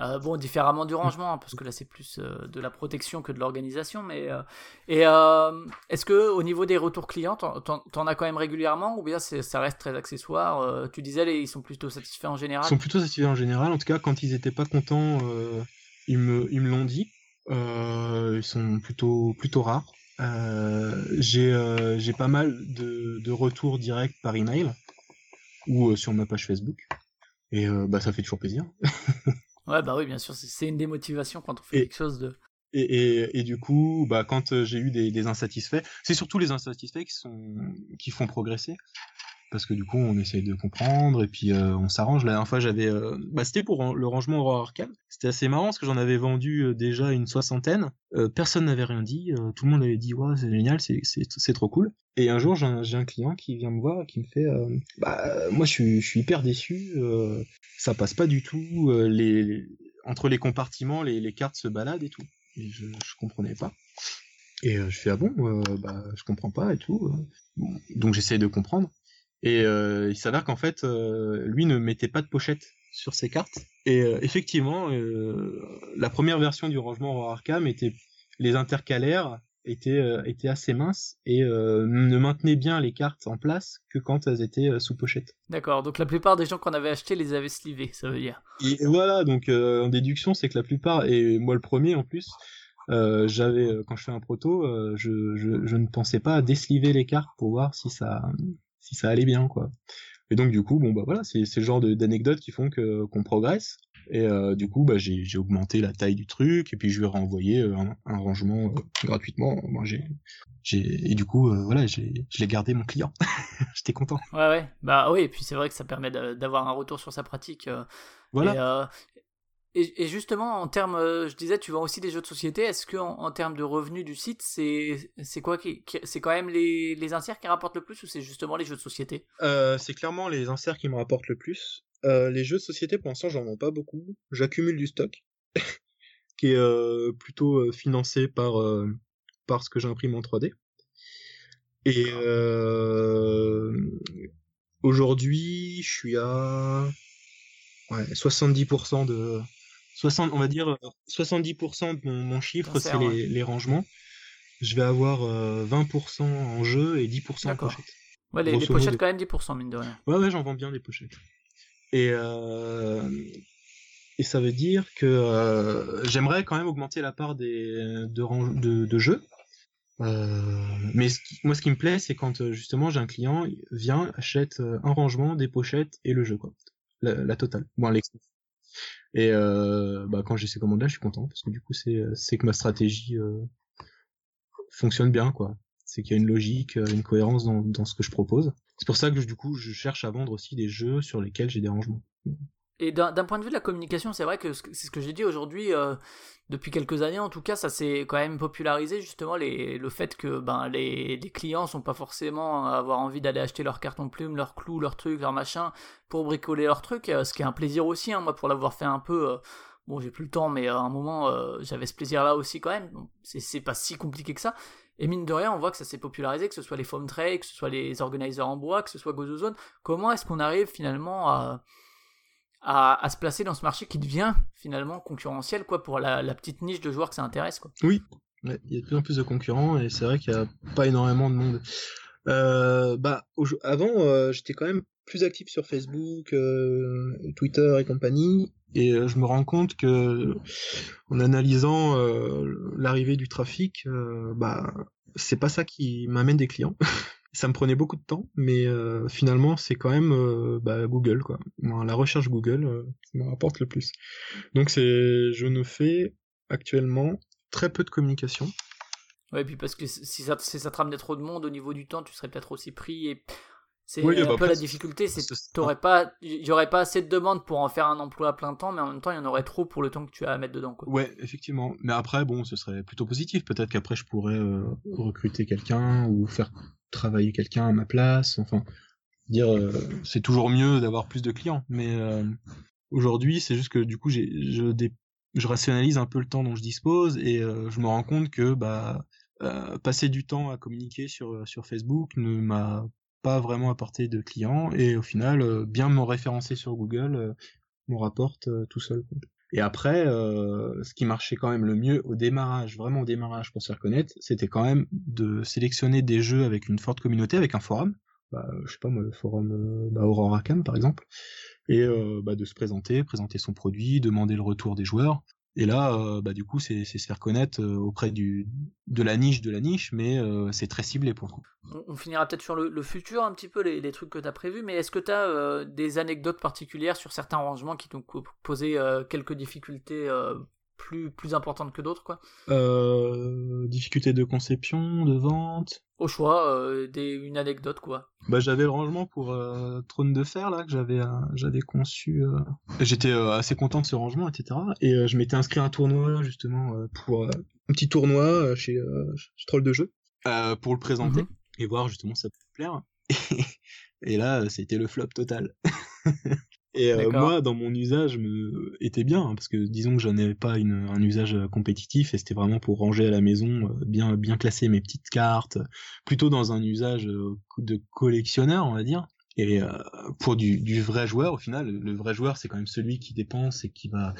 Euh, bon, différemment du rangement, hein, parce que là, c'est plus euh, de la protection que de l'organisation. Mais euh, et euh, est-ce que au niveau des retours clients, t'en, as quand même régulièrement, ou bien ça reste très accessoire euh, Tu disais, les, ils sont plutôt satisfaits en général? Ils sont plutôt satisfaits en général. En tout cas, quand ils étaient pas contents, euh, ils me ils me l'ont dit. Euh, ils sont plutôt plutôt rares. Euh, j'ai euh, j'ai pas mal de, de retours directs par email ou sur ma page Facebook. Et bah ça fait toujours plaisir. Ouais, bah oui, bien sûr, c'est, une des motivations quand on fait Et- quelque chose de. Et, et, et du coup, bah, quand j'ai eu des, des insatisfaits, c'est surtout les insatisfaits qui sont qui font progresser, parce que du coup, on essaye de comprendre et puis euh, on s'arrange. La dernière fois, j'avais, euh, bah, c'était pour ran- le rangement Aurora Arcane. C'était assez marrant parce que j'en avais vendu euh, déjà une soixantaine. Personne n'avait rien dit. tout le monde avait dit ouais, c'est génial, c'est c'est trop cool. Et un jour, j'ai un, client qui vient me voir et qui me fait, bah, moi, je suis je suis hyper déçu. ça passe pas du tout. les, entre les compartiments, les, les cartes se baladent et tout. Et je, je comprenais pas. Et je fais ah bon, bah je comprends pas et tout. donc j'essaie de comprendre. Et euh, il s'avère qu'en fait, euh, lui ne mettait pas de pochette sur ses cartes. Et euh, effectivement, la première version du rangement Aurora Arkham était les intercalaires étaient euh, étaient assez minces et euh, ne maintenaient bien les cartes en place que quand elles étaient euh, sous pochette. D'accord, donc la plupart des gens qu'on avait achetés les avaient slivés, ça veut dire. Et voilà, donc en déduction, c'est que la plupart, et moi le premier en plus, j'avais quand je fais un proto, je, je, je ne pensais pas à désliver les cartes pour voir si ça si ça allait bien quoi. Et donc du coup, bon bah voilà, c'est le genre d'anecdotes qui font que qu'on progresse. Et euh, du coup, bah j'ai j'ai augmenté la taille du truc et puis je lui ai renvoyé euh, un, un rangement euh, gratuitement. Moi j'ai j'ai et du coup euh, voilà, j'ai je l'ai gardé mon client. J'étais content. Ouais, ouais, bah oui, et puis c'est vrai que ça permet d'a- d'avoir un retour sur sa pratique. Voilà. Et, et, et justement, en termes, euh, je disais, tu vends aussi des jeux de société. Est-ce que en, en termes de revenus du site, c'est c'est quoi qui, qui- c'est quand même les, les inserts qui rapportent le plus ou c'est justement les jeux de société? Euh, c'est clairement les inserts qui me rapportent le plus. Euh, les jeux de société, pour l'instant, j'en vends pas beaucoup. J'accumule du stock, qui est euh, plutôt financé par, par ce que j'imprime en 3D. Et, aujourd'hui, je suis à ouais, 70% de 60, on va dire euh, 70% de mon, mon chiffre, c'est ouais. les, les rangements. Je vais avoir euh, 20% en jeu et 10% en pochette. Ouais, les, pochettes quand même 10%, mine de rien. Ouais, ouais, j'en vends bien des pochettes. Et, euh, et ça veut dire que euh, j'aimerais quand même augmenter la part des, de, rang- de, de jeux. Euh, mais ce qui- moi, ce qui me plaît, c'est quand euh, justement j'ai un client il vient, achète euh, un rangement, des pochettes et le jeu, quoi. La, la totale. Bon. Et euh, bah, quand j'ai ces commandes-là, je suis content parce que du coup, c'est c'est que ma stratégie euh, fonctionne bien, quoi. C'est qu'il y a une logique, euh, une cohérence dans, dans ce que je propose. C'est pour ça que du coup, je cherche à vendre aussi des jeux sur lesquels j'ai des rangements. Et d'un point de vue de la communication, c'est vrai que ce que- c'est ce que j'ai dit aujourd'hui, euh, depuis quelques années en tout cas, ça s'est quand même popularisé justement le fait que ben, les, les clients sont pas forcément à avoir envie d'aller acheter leur carton plume, leur clou, leur truc, leur machin pour bricoler leur truc, euh, ce qui est un plaisir aussi, hein, moi pour l'avoir fait un peu. euh, Bon, j'ai plus le temps, mais à un moment, j'avais ce plaisir-là aussi quand même. C'est pas si compliqué que ça. Et mine de rien, on voit que ça s'est popularisé, que ce soit les foam trays, que ce soit les organisers en bois, que ce soit GozoZone. Comment est-ce qu'on arrive finalement à, à, se placer dans ce marché qui devient finalement concurrentiel quoi pour la, petite niche de joueurs que ça intéresse quoi. Oui, il y a de plus en plus de concurrents et c'est vrai qu'il y a pas énormément de monde. Euh, bah, avant, euh, j'étais quand même plus actif sur Facebook, euh, Twitter et compagnie, et euh, je me rends compte que en analysant l'arrivée du trafic, bah, c'est pas ça qui m'amène des clients. ça me prenait beaucoup de temps, mais euh, finalement, c'est quand même euh, bah, Google, quoi. La recherche Google, euh, ça me rapporte le plus. Donc, c'est, je ne fais actuellement très peu de communication. Ouais, et puis parce que si ça, si ça te ramenait trop de monde au niveau du temps, tu serais peut-être aussi pris et c'est Oui, un bah peu après, la difficulté, c'est t'aurais pas, il y aurait pas assez de demandes pour en faire un emploi à plein temps, mais en même temps, il y en aurait trop pour le temps que tu as à mettre dedans quoi. Ouais, effectivement. Mais après, bon, ce serait plutôt positif. Peut-être qu'après, je pourrais euh, recruter quelqu'un ou faire travailler quelqu'un à ma place. Enfin, dire, euh, c'est toujours mieux d'avoir plus de clients. Mais euh, aujourd'hui, c'est juste que du coup, je, rationalise un peu le temps dont je dispose et euh, je me rends compte que bah, passer du temps à communiquer sur, Facebook ne m'a pas vraiment apporté de clients et au final, bien me référencer sur Google me rapporte tout seul. Et après, euh, ce qui marchait quand même le mieux au démarrage, vraiment au démarrage pour se faire connaître, c'était quand même de sélectionner des jeux avec une forte communauté, avec un forum. Bah, je sais pas moi, le forum euh, bah, Aurora Cam par exemple, et euh, bah, de se présenter, présenter son produit, demander le retour des joueurs. Et là, euh, bah, du coup, c'est se faire connaître euh, auprès du de la niche de la niche, mais euh, c'est très ciblé pour le coup. On, finira peut-être sur le, futur un petit peu, les, les trucs que tu as prévus, mais est-ce que tu as des anecdotes particulières sur certains rangements qui t'ont posé quelques difficultés plus, plus importantes que d'autres quoi Euh, difficulté de conception, de vente. Au choix, euh, des, une anecdote quoi. Bah, j'avais le rangement pour euh, Trône de Fer là que j'avais euh, j'avais conçu. J'étais assez content de ce rangement, etc. Et je m'étais inscrit à un tournoi justement pour un petit tournoi chez, chez Troll de jeu pour le présenter Mhm. et voir justement si ça peut plaire. Et, là, c'était le flop total. Et euh, moi, dans mon usage, me était bien hein, parce que disons que j'en avais pas une, un usage euh, compétitif et c'était vraiment pour ranger à la maison, euh, bien bien classer mes petites cartes, plutôt dans un usage de collectionneur, on va dire. Et euh, pour du, du vrai joueur, au final, le vrai joueur, c'est quand même celui qui dépense et qui va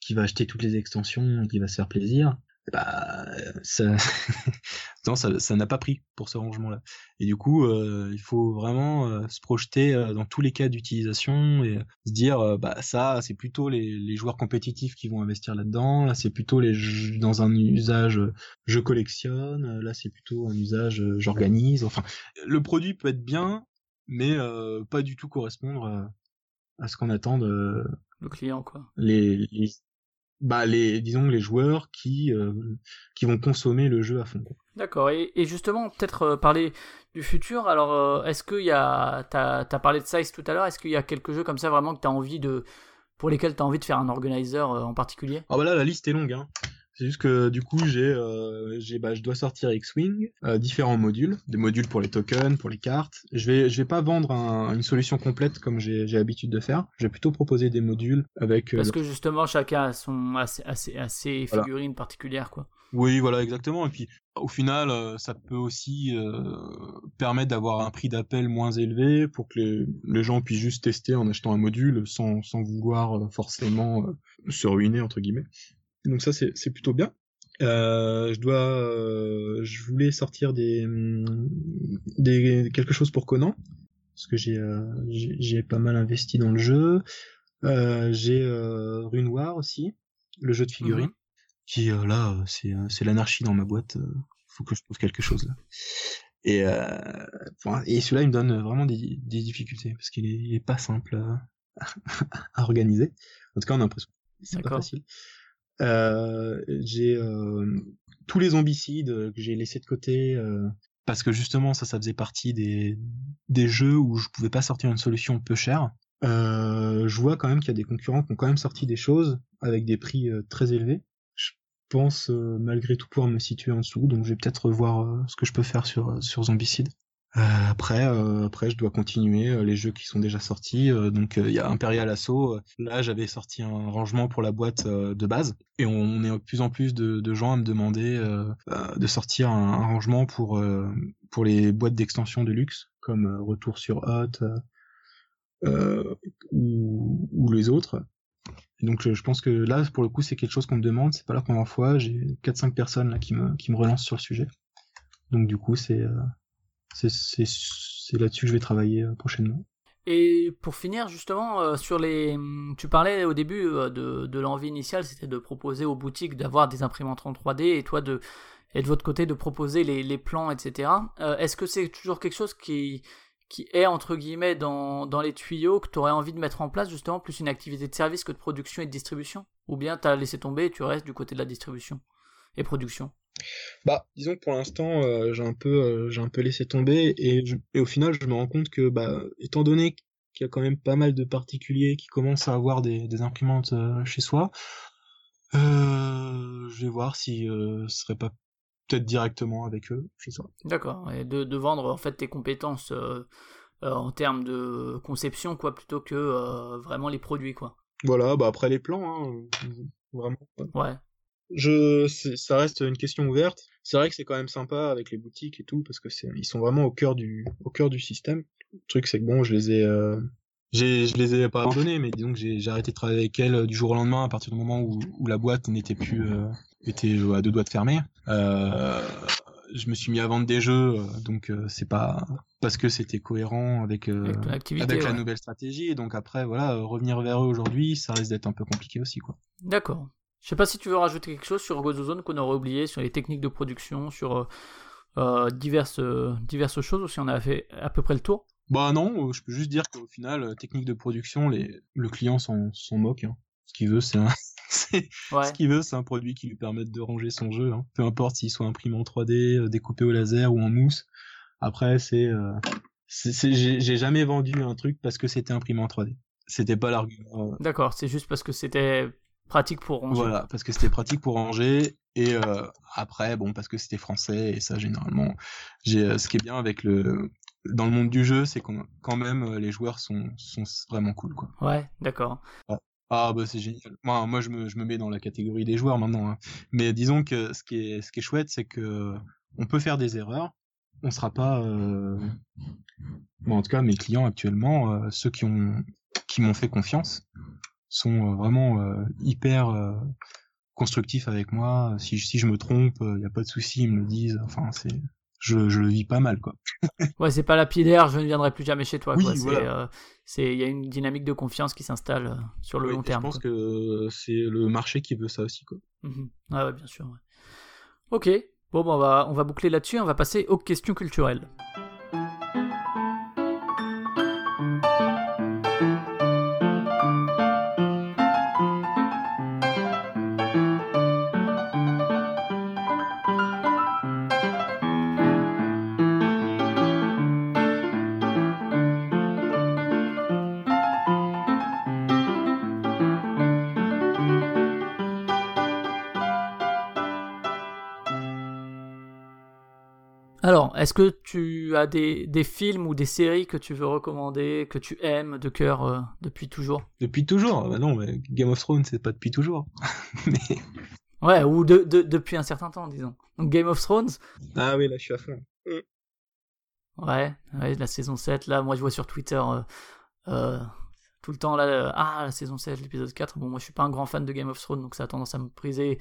qui va acheter toutes les extensions, et qui va se faire plaisir. Bah, ça, non, ça, ça n'a pas pris pour ce rangement-là. Et du coup, euh, il faut vraiment euh, se projeter euh, dans tous les cas d'utilisation et se dire, euh, bah ça, c'est plutôt les, les joueurs compétitifs qui vont investir là-dedans. Là, c'est plutôt les jeux- dans un usage euh, je collectionne. euh, Là, c'est plutôt un usage euh, j'organise. Enfin, le produit peut être bien, mais euh, pas du tout correspondre euh, à ce qu'on attend de Le client quoi. les, les bah les disons les joueurs qui euh, qui vont consommer le jeu à fond. D'accord, et, et justement, peut-être euh, parler du futur. Alors, euh, est-ce qu'il y a. T'as as parlé de Size tout à l'heure, est-ce qu'il y a quelques jeux comme ça vraiment que t'as envie de. pour lesquels t'as envie de faire un organizer en particulier? Ah bah là la liste est longue hein. C'est juste que du coup, j'ai, euh, j'ai, bah, je dois sortir X-Wing, euh, différents modules, des modules pour les tokens, pour les cartes. Je vais, je vais pas vendre un- une solution complète comme j'ai, j'ai l'habitude de faire. Je vais plutôt proposer des modules avec. euh, Parce que justement, chacun a, son, a, ses- a ses- a ses Voilà. figurines particulières, quoi. Oui, voilà, exactement. Et puis, au final, ça peut aussi euh, permettre d'avoir un prix d'appel moins élevé pour que les, les gens puissent juste tester en achetant un module sans, sans vouloir forcément euh, se ruiner, entre guillemets. Donc ça, c'est c'est plutôt bien. Euh, je dois, euh, je voulais sortir des, des quelque chose pour Conan parce que j'ai euh, j'ai pas mal investi dans le jeu. Euh, j'ai euh, Rune War aussi, le jeu de figurines. Qui euh, là, euh, c'est c'est l'anarchie dans ma boîte. faut que je trouve quelque chose là. Et euh, et celui-là, il me donne vraiment des, des difficultés parce qu'il est, il est pas simple euh, à organiser. En tout cas, on a l'impression c'est pas facile. Euh, j'ai euh, tous les zombicides euh, que j'ai laissés de côté parce que justement ça ça faisait partie des des jeux où je pouvais pas sortir une solution peu chère. Je vois quand même qu'il y a des concurrents qui ont quand même sorti des choses avec des prix très élevés. Je pense malgré tout pouvoir me situer en dessous, donc je vais peut-être euh, ce que je peux faire sur sur Zombicide. Euh, après, euh, après, je dois continuer euh, les jeux qui sont déjà sortis. donc, il y a Imperial Assault. Là, j'avais sorti un rangement pour la boîte de base, et on est de plus en plus de, gens à me demander de sortir un, rangement pour pour les boîtes d'extension de luxe, comme Retour sur Hot ou, les autres. Donc, je, pense que là, pour le coup, c'est quelque chose qu'on me demande. C'est pas la première fois. J'ai 4-5 personnes là qui me qui me relancent sur le sujet. Donc, du coup, c'est c'est là-dessus que je vais travailler euh, prochainement. Et pour finir, justement, euh, sur les. Tu parlais au début euh, de, l'envie initiale, c'était de proposer aux boutiques d'avoir des imprimantes en 3D et toi de. Et de votre côté, de proposer les, plans, etc. Est-ce que c'est toujours quelque chose qui, qui est, entre guillemets, dans, dans les tuyaux, que tu aurais envie de mettre en place, justement, plus une activité de service que de production et de distribution? Ou bien tu as laissé tomber et tu restes du côté de la distribution et production? Bah, disons que pour l'instant, euh, j'ai un peu, euh, j'ai un peu laissé tomber et, je- et au final, je me rends compte que, bah, étant donné qu'il y a quand même pas mal de particuliers qui commencent à avoir des, des imprimantes euh, chez soi, je vais voir si ce serait pas peut-être directement avec eux chez soi. D'accord, et de, de vendre en fait tes compétences en termes de conception, quoi, plutôt que vraiment les produits, quoi. Voilà, bah après les plans, hein, vraiment. Ouais, Je, ça reste une question ouverte. C'est vrai que c'est quand même sympa avec les boutiques et tout parce que c'est, ils sont vraiment au cœur du, au cœur du système. Le truc c'est que bon, je les ai, euh, j'ai, je les ai pas abandonnés, mais disons que j'ai, arrêté de travailler avec elles euh, du jour au lendemain à partir du moment où, où la boîte n'était plus, euh, était à deux doigts de fermer. Euh, je me suis mis à vendre des jeux, donc euh, c'est pas parce que c'était cohérent avec, euh, avec la nouvelle stratégie. Et donc après, voilà, revenir vers eux aujourd'hui, ça risque d'être un peu compliqué aussi, quoi. D'accord. Je sais pas si tu veux rajouter quelque chose sur GozoZone qu'on aurait oublié, sur les techniques de production, sur euh, euh, diverses, euh, diverses choses, ou si on a fait à peu près le tour? Bah non, je peux juste dire qu'au final, technique de production, les, le client s'en, moque. hein. Ce qu'il veut, c'est un, Ouais, ce qu'il veut, c'est un produit qui lui permette de ranger son jeu. hein. Peu importe s'il soit imprimé en 3D, euh, découpé au laser ou en mousse. Après, c'est, euh, j'ai, jamais vendu un truc parce que c'était imprimé en 3D. C'était pas l'argument. d'accord, c'est juste parce que c'était pratique pour ranger. Voilà, parce que c'était pratique pour ranger et euh, après bon parce que c'était français et ça généralement j'ai euh, ce qui est bien avec le dans le monde du jeu c'est qu'on quand même euh, les joueurs sont sont vraiment cool quoi. Ouais, d'accord. Ah bah c'est génial. Moi moi je me je me mets dans la catégorie des joueurs maintenant hein. Mais disons que ce qui est ce qui est chouette c'est que on peut faire des erreurs, on sera pas euh... bon, en tout cas mes clients actuellement euh, ceux qui ont qui m'ont fait confiance sont euh, vraiment euh, hyper euh, constructifs avec moi. Si, si je me trompe, il n'y a pas de souci, ils me le disent. Enfin, c'est, je, je le vis pas mal, quoi. Ouais, c'est pas lapidaire, je ne viendrai plus jamais chez toi. Oui, quoi. C'est, voilà. euh, c'est, il y a une dynamique de confiance qui s'installe euh, sur le Ouais, long terme. je pense quoi. que c'est le marché qui veut ça aussi, quoi. Mhm. Ouais, ouais, bien sûr. ouais. Ok, bon, bah, on, va, on va boucler là-dessus, on va passer aux questions culturelles. Alors, est-ce que tu as des, des films ou des séries que tu veux recommander, que tu aimes de cœur euh, depuis toujours? Depuis toujours Bah non, mais Game of Thrones, c'est pas depuis toujours. mais... Ouais, ou de, de- depuis un certain temps, disons. Donc Game of Thrones, Ah oui, là, je suis à fond. ouais, ouais, la saison 7, là, moi je vois sur Twitter euh, euh, tout le temps, là, ah, la saison 7, l'épisode 4. Bon, moi je suis pas un grand fan de Game of Thrones, donc ça a tendance à me briser,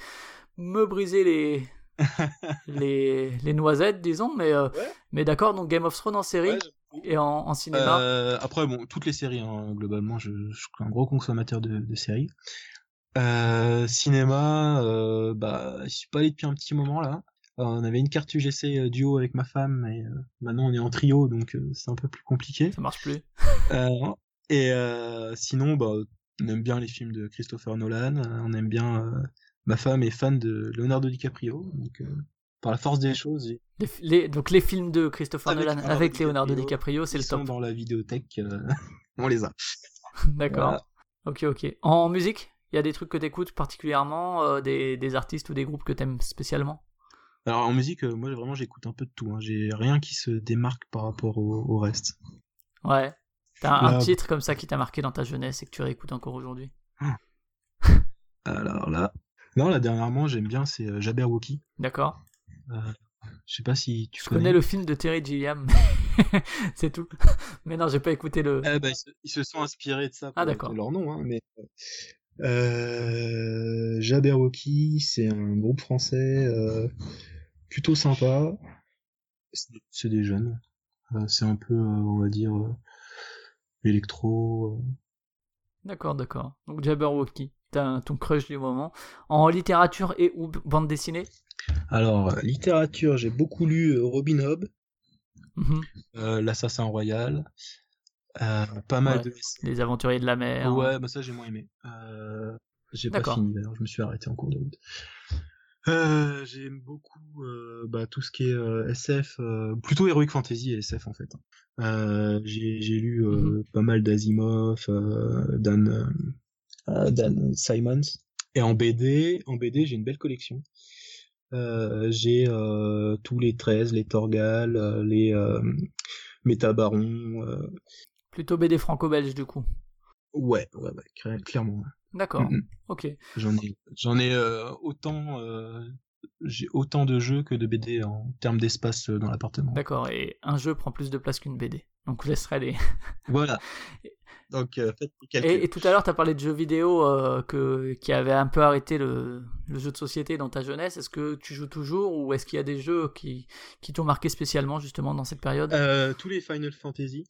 me briser les, les, les noisettes, disons, mais, euh, Ouais. mais d'accord, donc Game of Thrones en série Ouais, et en, en cinéma. Euh, après, bon, toutes les séries, hein, globalement, je, je suis un gros consommateur de, de séries. Euh, cinéma, euh, bah, je suis pas allé depuis un petit moment là. On avait une carte UGC euh, duo avec ma femme, et euh, maintenant on est en trio, donc euh, c'est un peu plus compliqué. Ça marche plus. Euh, et euh, sinon, bah, on aime bien les films de Christopher Nolan. on aime bien. Ma femme est fan de Leonardo DiCaprio, donc euh, par la force des choses, Les, les- donc les films de Christopher Avec Nolan Leonardo avec Leonardo DiCaprio, c'est ils le sont top. dans la vidéothèque. euh, on les a. D'accord. Voilà. Ok, ok. En musique, il y a des trucs que t'écoutes particulièrement, euh, des, des artistes ou des groupes que t'aimes spécialement? Alors en musique, euh, moi vraiment j'écoute un peu de tout. Hein. J'ai rien qui se démarque par rapport au, au reste. Ouais. T'as un Là, titre comme ça qui t'a marqué dans ta jeunesse et que tu réécoutes encore aujourd'hui? Alors là, non, là dernièrement j'aime bien c'est euh, Jabberwocky. D'accord. Je sais pas si tu Je connais. connais le film de Terry Gilliam. c'est tout. Mais non, j'ai pas écouté le. Eh ben, ils, se, ils se sont inspirés de ça. Ah, pour d'accord. Leur nom, hein, mais. Euh, Jabberwocky, c'est un groupe français euh, plutôt sympa. C'est des jeunes. Euh, c'est un peu, euh, on va dire, euh, électro. euh. D'accord, d'accord. Donc Jabberwocky, ton crush du moment. En littérature et ou bande dessinée? Alors, littérature, j'ai beaucoup lu euh, Robin Hood, Mhm. euh, L'Assassin Royal, euh, pas mal Ouais. de. Les aventuriers de la mer. Ouais, bah ça j'ai moins aimé. Euh, j'ai pas fini d'ailleurs, je me suis arrêté en cours de route. Euh, j'aime beaucoup bah, tout ce qui est SF, plutôt Heroic Fantasy et SF en fait. Euh, j'ai lu Mhm. pas mal d'Asimov, Dan, Dan Simons. Et en BD, en BD j'ai une belle collection. Euh, j'ai euh, tous les 13, les Torgal, euh, les euh, Métabarons. euh, Plutôt BD franco-belge du coup. ouais, ouais, ouais, cla- clairement. D'accord. Ok. J'en ai, j'en ai euh, autant, euh, j'ai autant de jeux que de BD en termes d'espace euh, dans l'appartement. D'accord. Et un jeu prend plus de place qu'une BD. Donc je laisserai les. Voilà. Donc euh, faites les calculs. Et, et tout à l'heure, tu as parlé de jeux vidéo euh, que, qui avaient un peu arrêté le, le jeu de société dans ta jeunesse. Est-ce que tu joues toujours ou est-ce qu'il y a des jeux qui, qui t'ont marqué spécialement justement dans cette période? Euh, tous les Final Fantasy.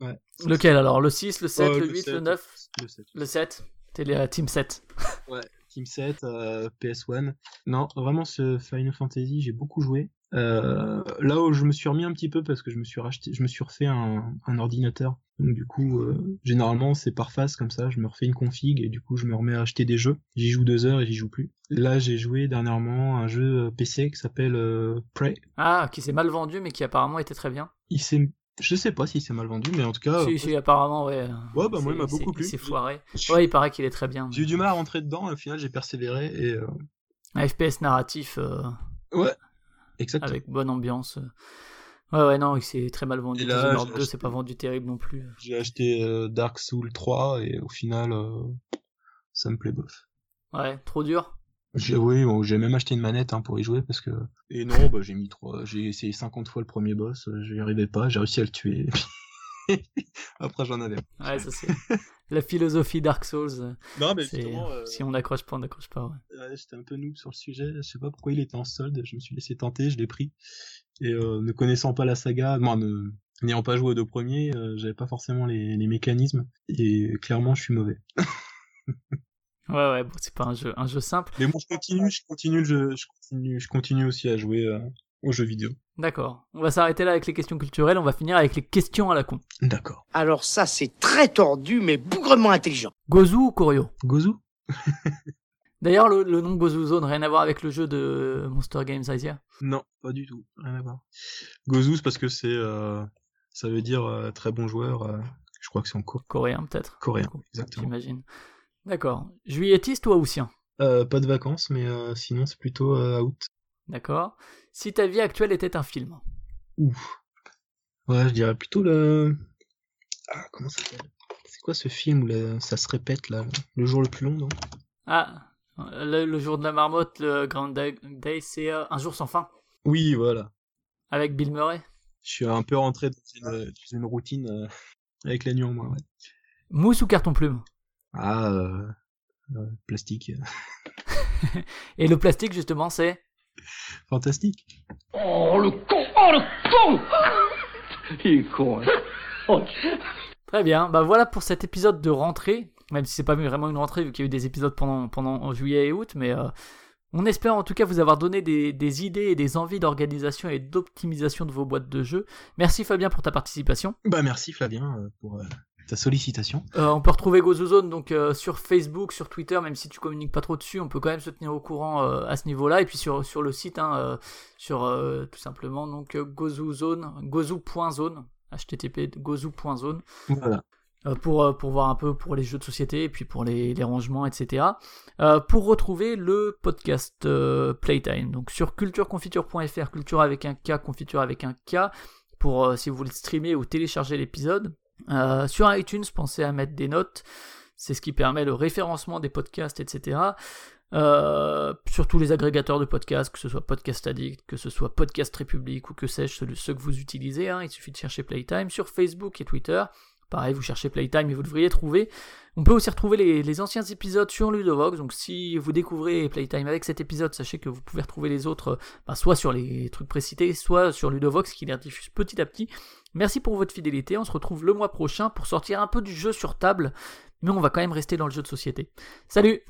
Ouais. Lequel alors? Le 6, le 7, Euh, le 8, le 7, 9 Le 7. Le 7 T'es la Team 7. Ouais. Team 7, euh, PS1. Non, vraiment ce Final Fantasy, j'ai beaucoup joué. Euh, là où je me suis remis un petit peu parce que je me suis racheté, je me suis refait un, un ordinateur. Donc du coup, euh, généralement c'est par phase comme ça. Je me refais une config et du coup je me remets à acheter des jeux. J'y joue deux heures et j'y joue plus. Là j'ai joué dernièrement un jeu euh, PC qui s'appelle euh, Prey. Ah, qui s'est mal vendu mais qui apparemment était très bien. Il s'est, je sais pas s'il s'est mal vendu, mais en tout cas, si, si, apparemment, ouais. Ouais, bah, moi, il m'a beaucoup plu. C'est foiré. j'ai Ouais, il paraît qu'il est très bien. j'ai eu du mal à rentrer dedans. Et au final j'ai persévéré et Un FPS narratif ouais, exactement. avec bonne ambiance. Ouais, ouais, non, il s'est très mal vendu. Et là, Dishonored j'ai 2, c'est pas vendu terrible non plus. J'ai acheté euh, Dark Souls 3 et au final, euh, ça me plaît bof. Ouais, trop dur. J'ai, oui, bon, j'ai même acheté une manette hein, pour y jouer parce que. Et non, bah, j'ai mis trois. J'ai essayé 50 fois le premier boss, euh, j'y arrivais pas, j'ai réussi à le tuer. Après, j'en avais. Ouais, ça c'est la philosophie Dark Souls. Non, mais justement, euh, Si on n'accroche pas, on n'accroche pas. ouais. ouais, j'étais un peu noob sur le sujet. Je sais pas pourquoi il était en solde. Je me suis laissé tenter, je l'ai pris. Et euh, ne connaissant pas la saga, non, ne- n'ayant pas joué aux deux premiers, euh, j'avais pas forcément les, les mécanismes. Et clairement, je suis mauvais. Ouais, ouais, bon, c'est pas un jeu, un jeu simple. Mais bon, je continue, je continue je continue, je continue aussi à jouer euh, aux jeux vidéo. D'accord. On va s'arrêter là avec les questions culturelles. On va finir avec les questions à la con. D'accord. Alors ça, c'est très tordu, mais bougrement intelligent. Gozu ou Koryo? Gozu D'ailleurs, le, le nom Gozu Zone, rien à voir avec le jeu de Monster Games Asia? Non, pas du tout, rien à voir. Gozu, c'est parce que c'est, euh, ça veut dire euh, très bon joueur. euh, je crois que c'est en co- Coréen, peut-être. coréen, exactement. J'imagine. D'accord. Juilletiste ou haussien Euh, pas de vacances, mais euh, sinon c'est plutôt euh, out. D'accord. Si ta vie actuelle était un film. Ouf. Ouais, je dirais plutôt le. Ah, comment ça s'appelle? C'est quoi ce film où ça se répète là? Le jour le plus long, non? Ah, le, le jour de la marmotte, le Grand Day, c'est euh, Un jour sans fin, Oui, voilà. avec Bill Murray. Je suis un peu rentré dans une, dans une routine euh, avec la nuit en moins, ouais. Mousse ou carton plume? Ah, euh, plastique. Et le plastique, justement, c'est? Fantastique. Oh le con Oh le con Il est con, hein. Oh, Très bien, bah voilà pour cet épisode de rentrée, même si c'est pas vraiment une rentrée vu qu'il y a eu des épisodes pendant, pendant juillet et août, mais euh, on espère en tout cas vous avoir donné des, des idées et des envies d'organisation et d'optimisation de vos boîtes de jeux. Merci Fabien pour ta participation. Bah merci Flavien euh, pour euh, ta sollicitation. Euh, on peut retrouver GoZoZone donc euh, sur Facebook, sur Twitter, même si tu communiques pas trop dessus, on peut quand même se tenir au courant euh, à ce niveau-là, et puis sur, sur le site, hein, sur tout simplement donc GoZoZone, gozu.zone, http gozu.zone. Voilà. Pour, pour voir un peu pour les jeux de société et puis pour les, les rangements, etc. Pour retrouver le podcast Playtime, donc sur cultureconfiture.fr, culture avec un K, confiture avec un K, pour si vous voulez streamer ou télécharger l'épisode. Euh, sur iTunes, pensez à mettre des notes, c'est ce qui permet le référencement des podcasts, etc. Euh, sur tous les agrégateurs de podcasts, que ce soit Podcast Addict, que ce soit Podcast République ou que sais-je, ceux, que vous utilisez, hein, il suffit de chercher Playtime sur Facebook et Twitter. Pareil, vous cherchez Playtime et vous devriez trouver. On peut aussi retrouver les, anciens épisodes sur Ludovox. Donc si vous découvrez Playtime avec cet épisode, sachez que vous pouvez retrouver les autres bah, soit sur les trucs précités, soit sur Ludovox qui les rediffuse petit à petit. Merci pour votre fidélité. On se retrouve le mois prochain pour sortir un peu du jeu sur table. Mais on va quand même rester dans le jeu de société. Salut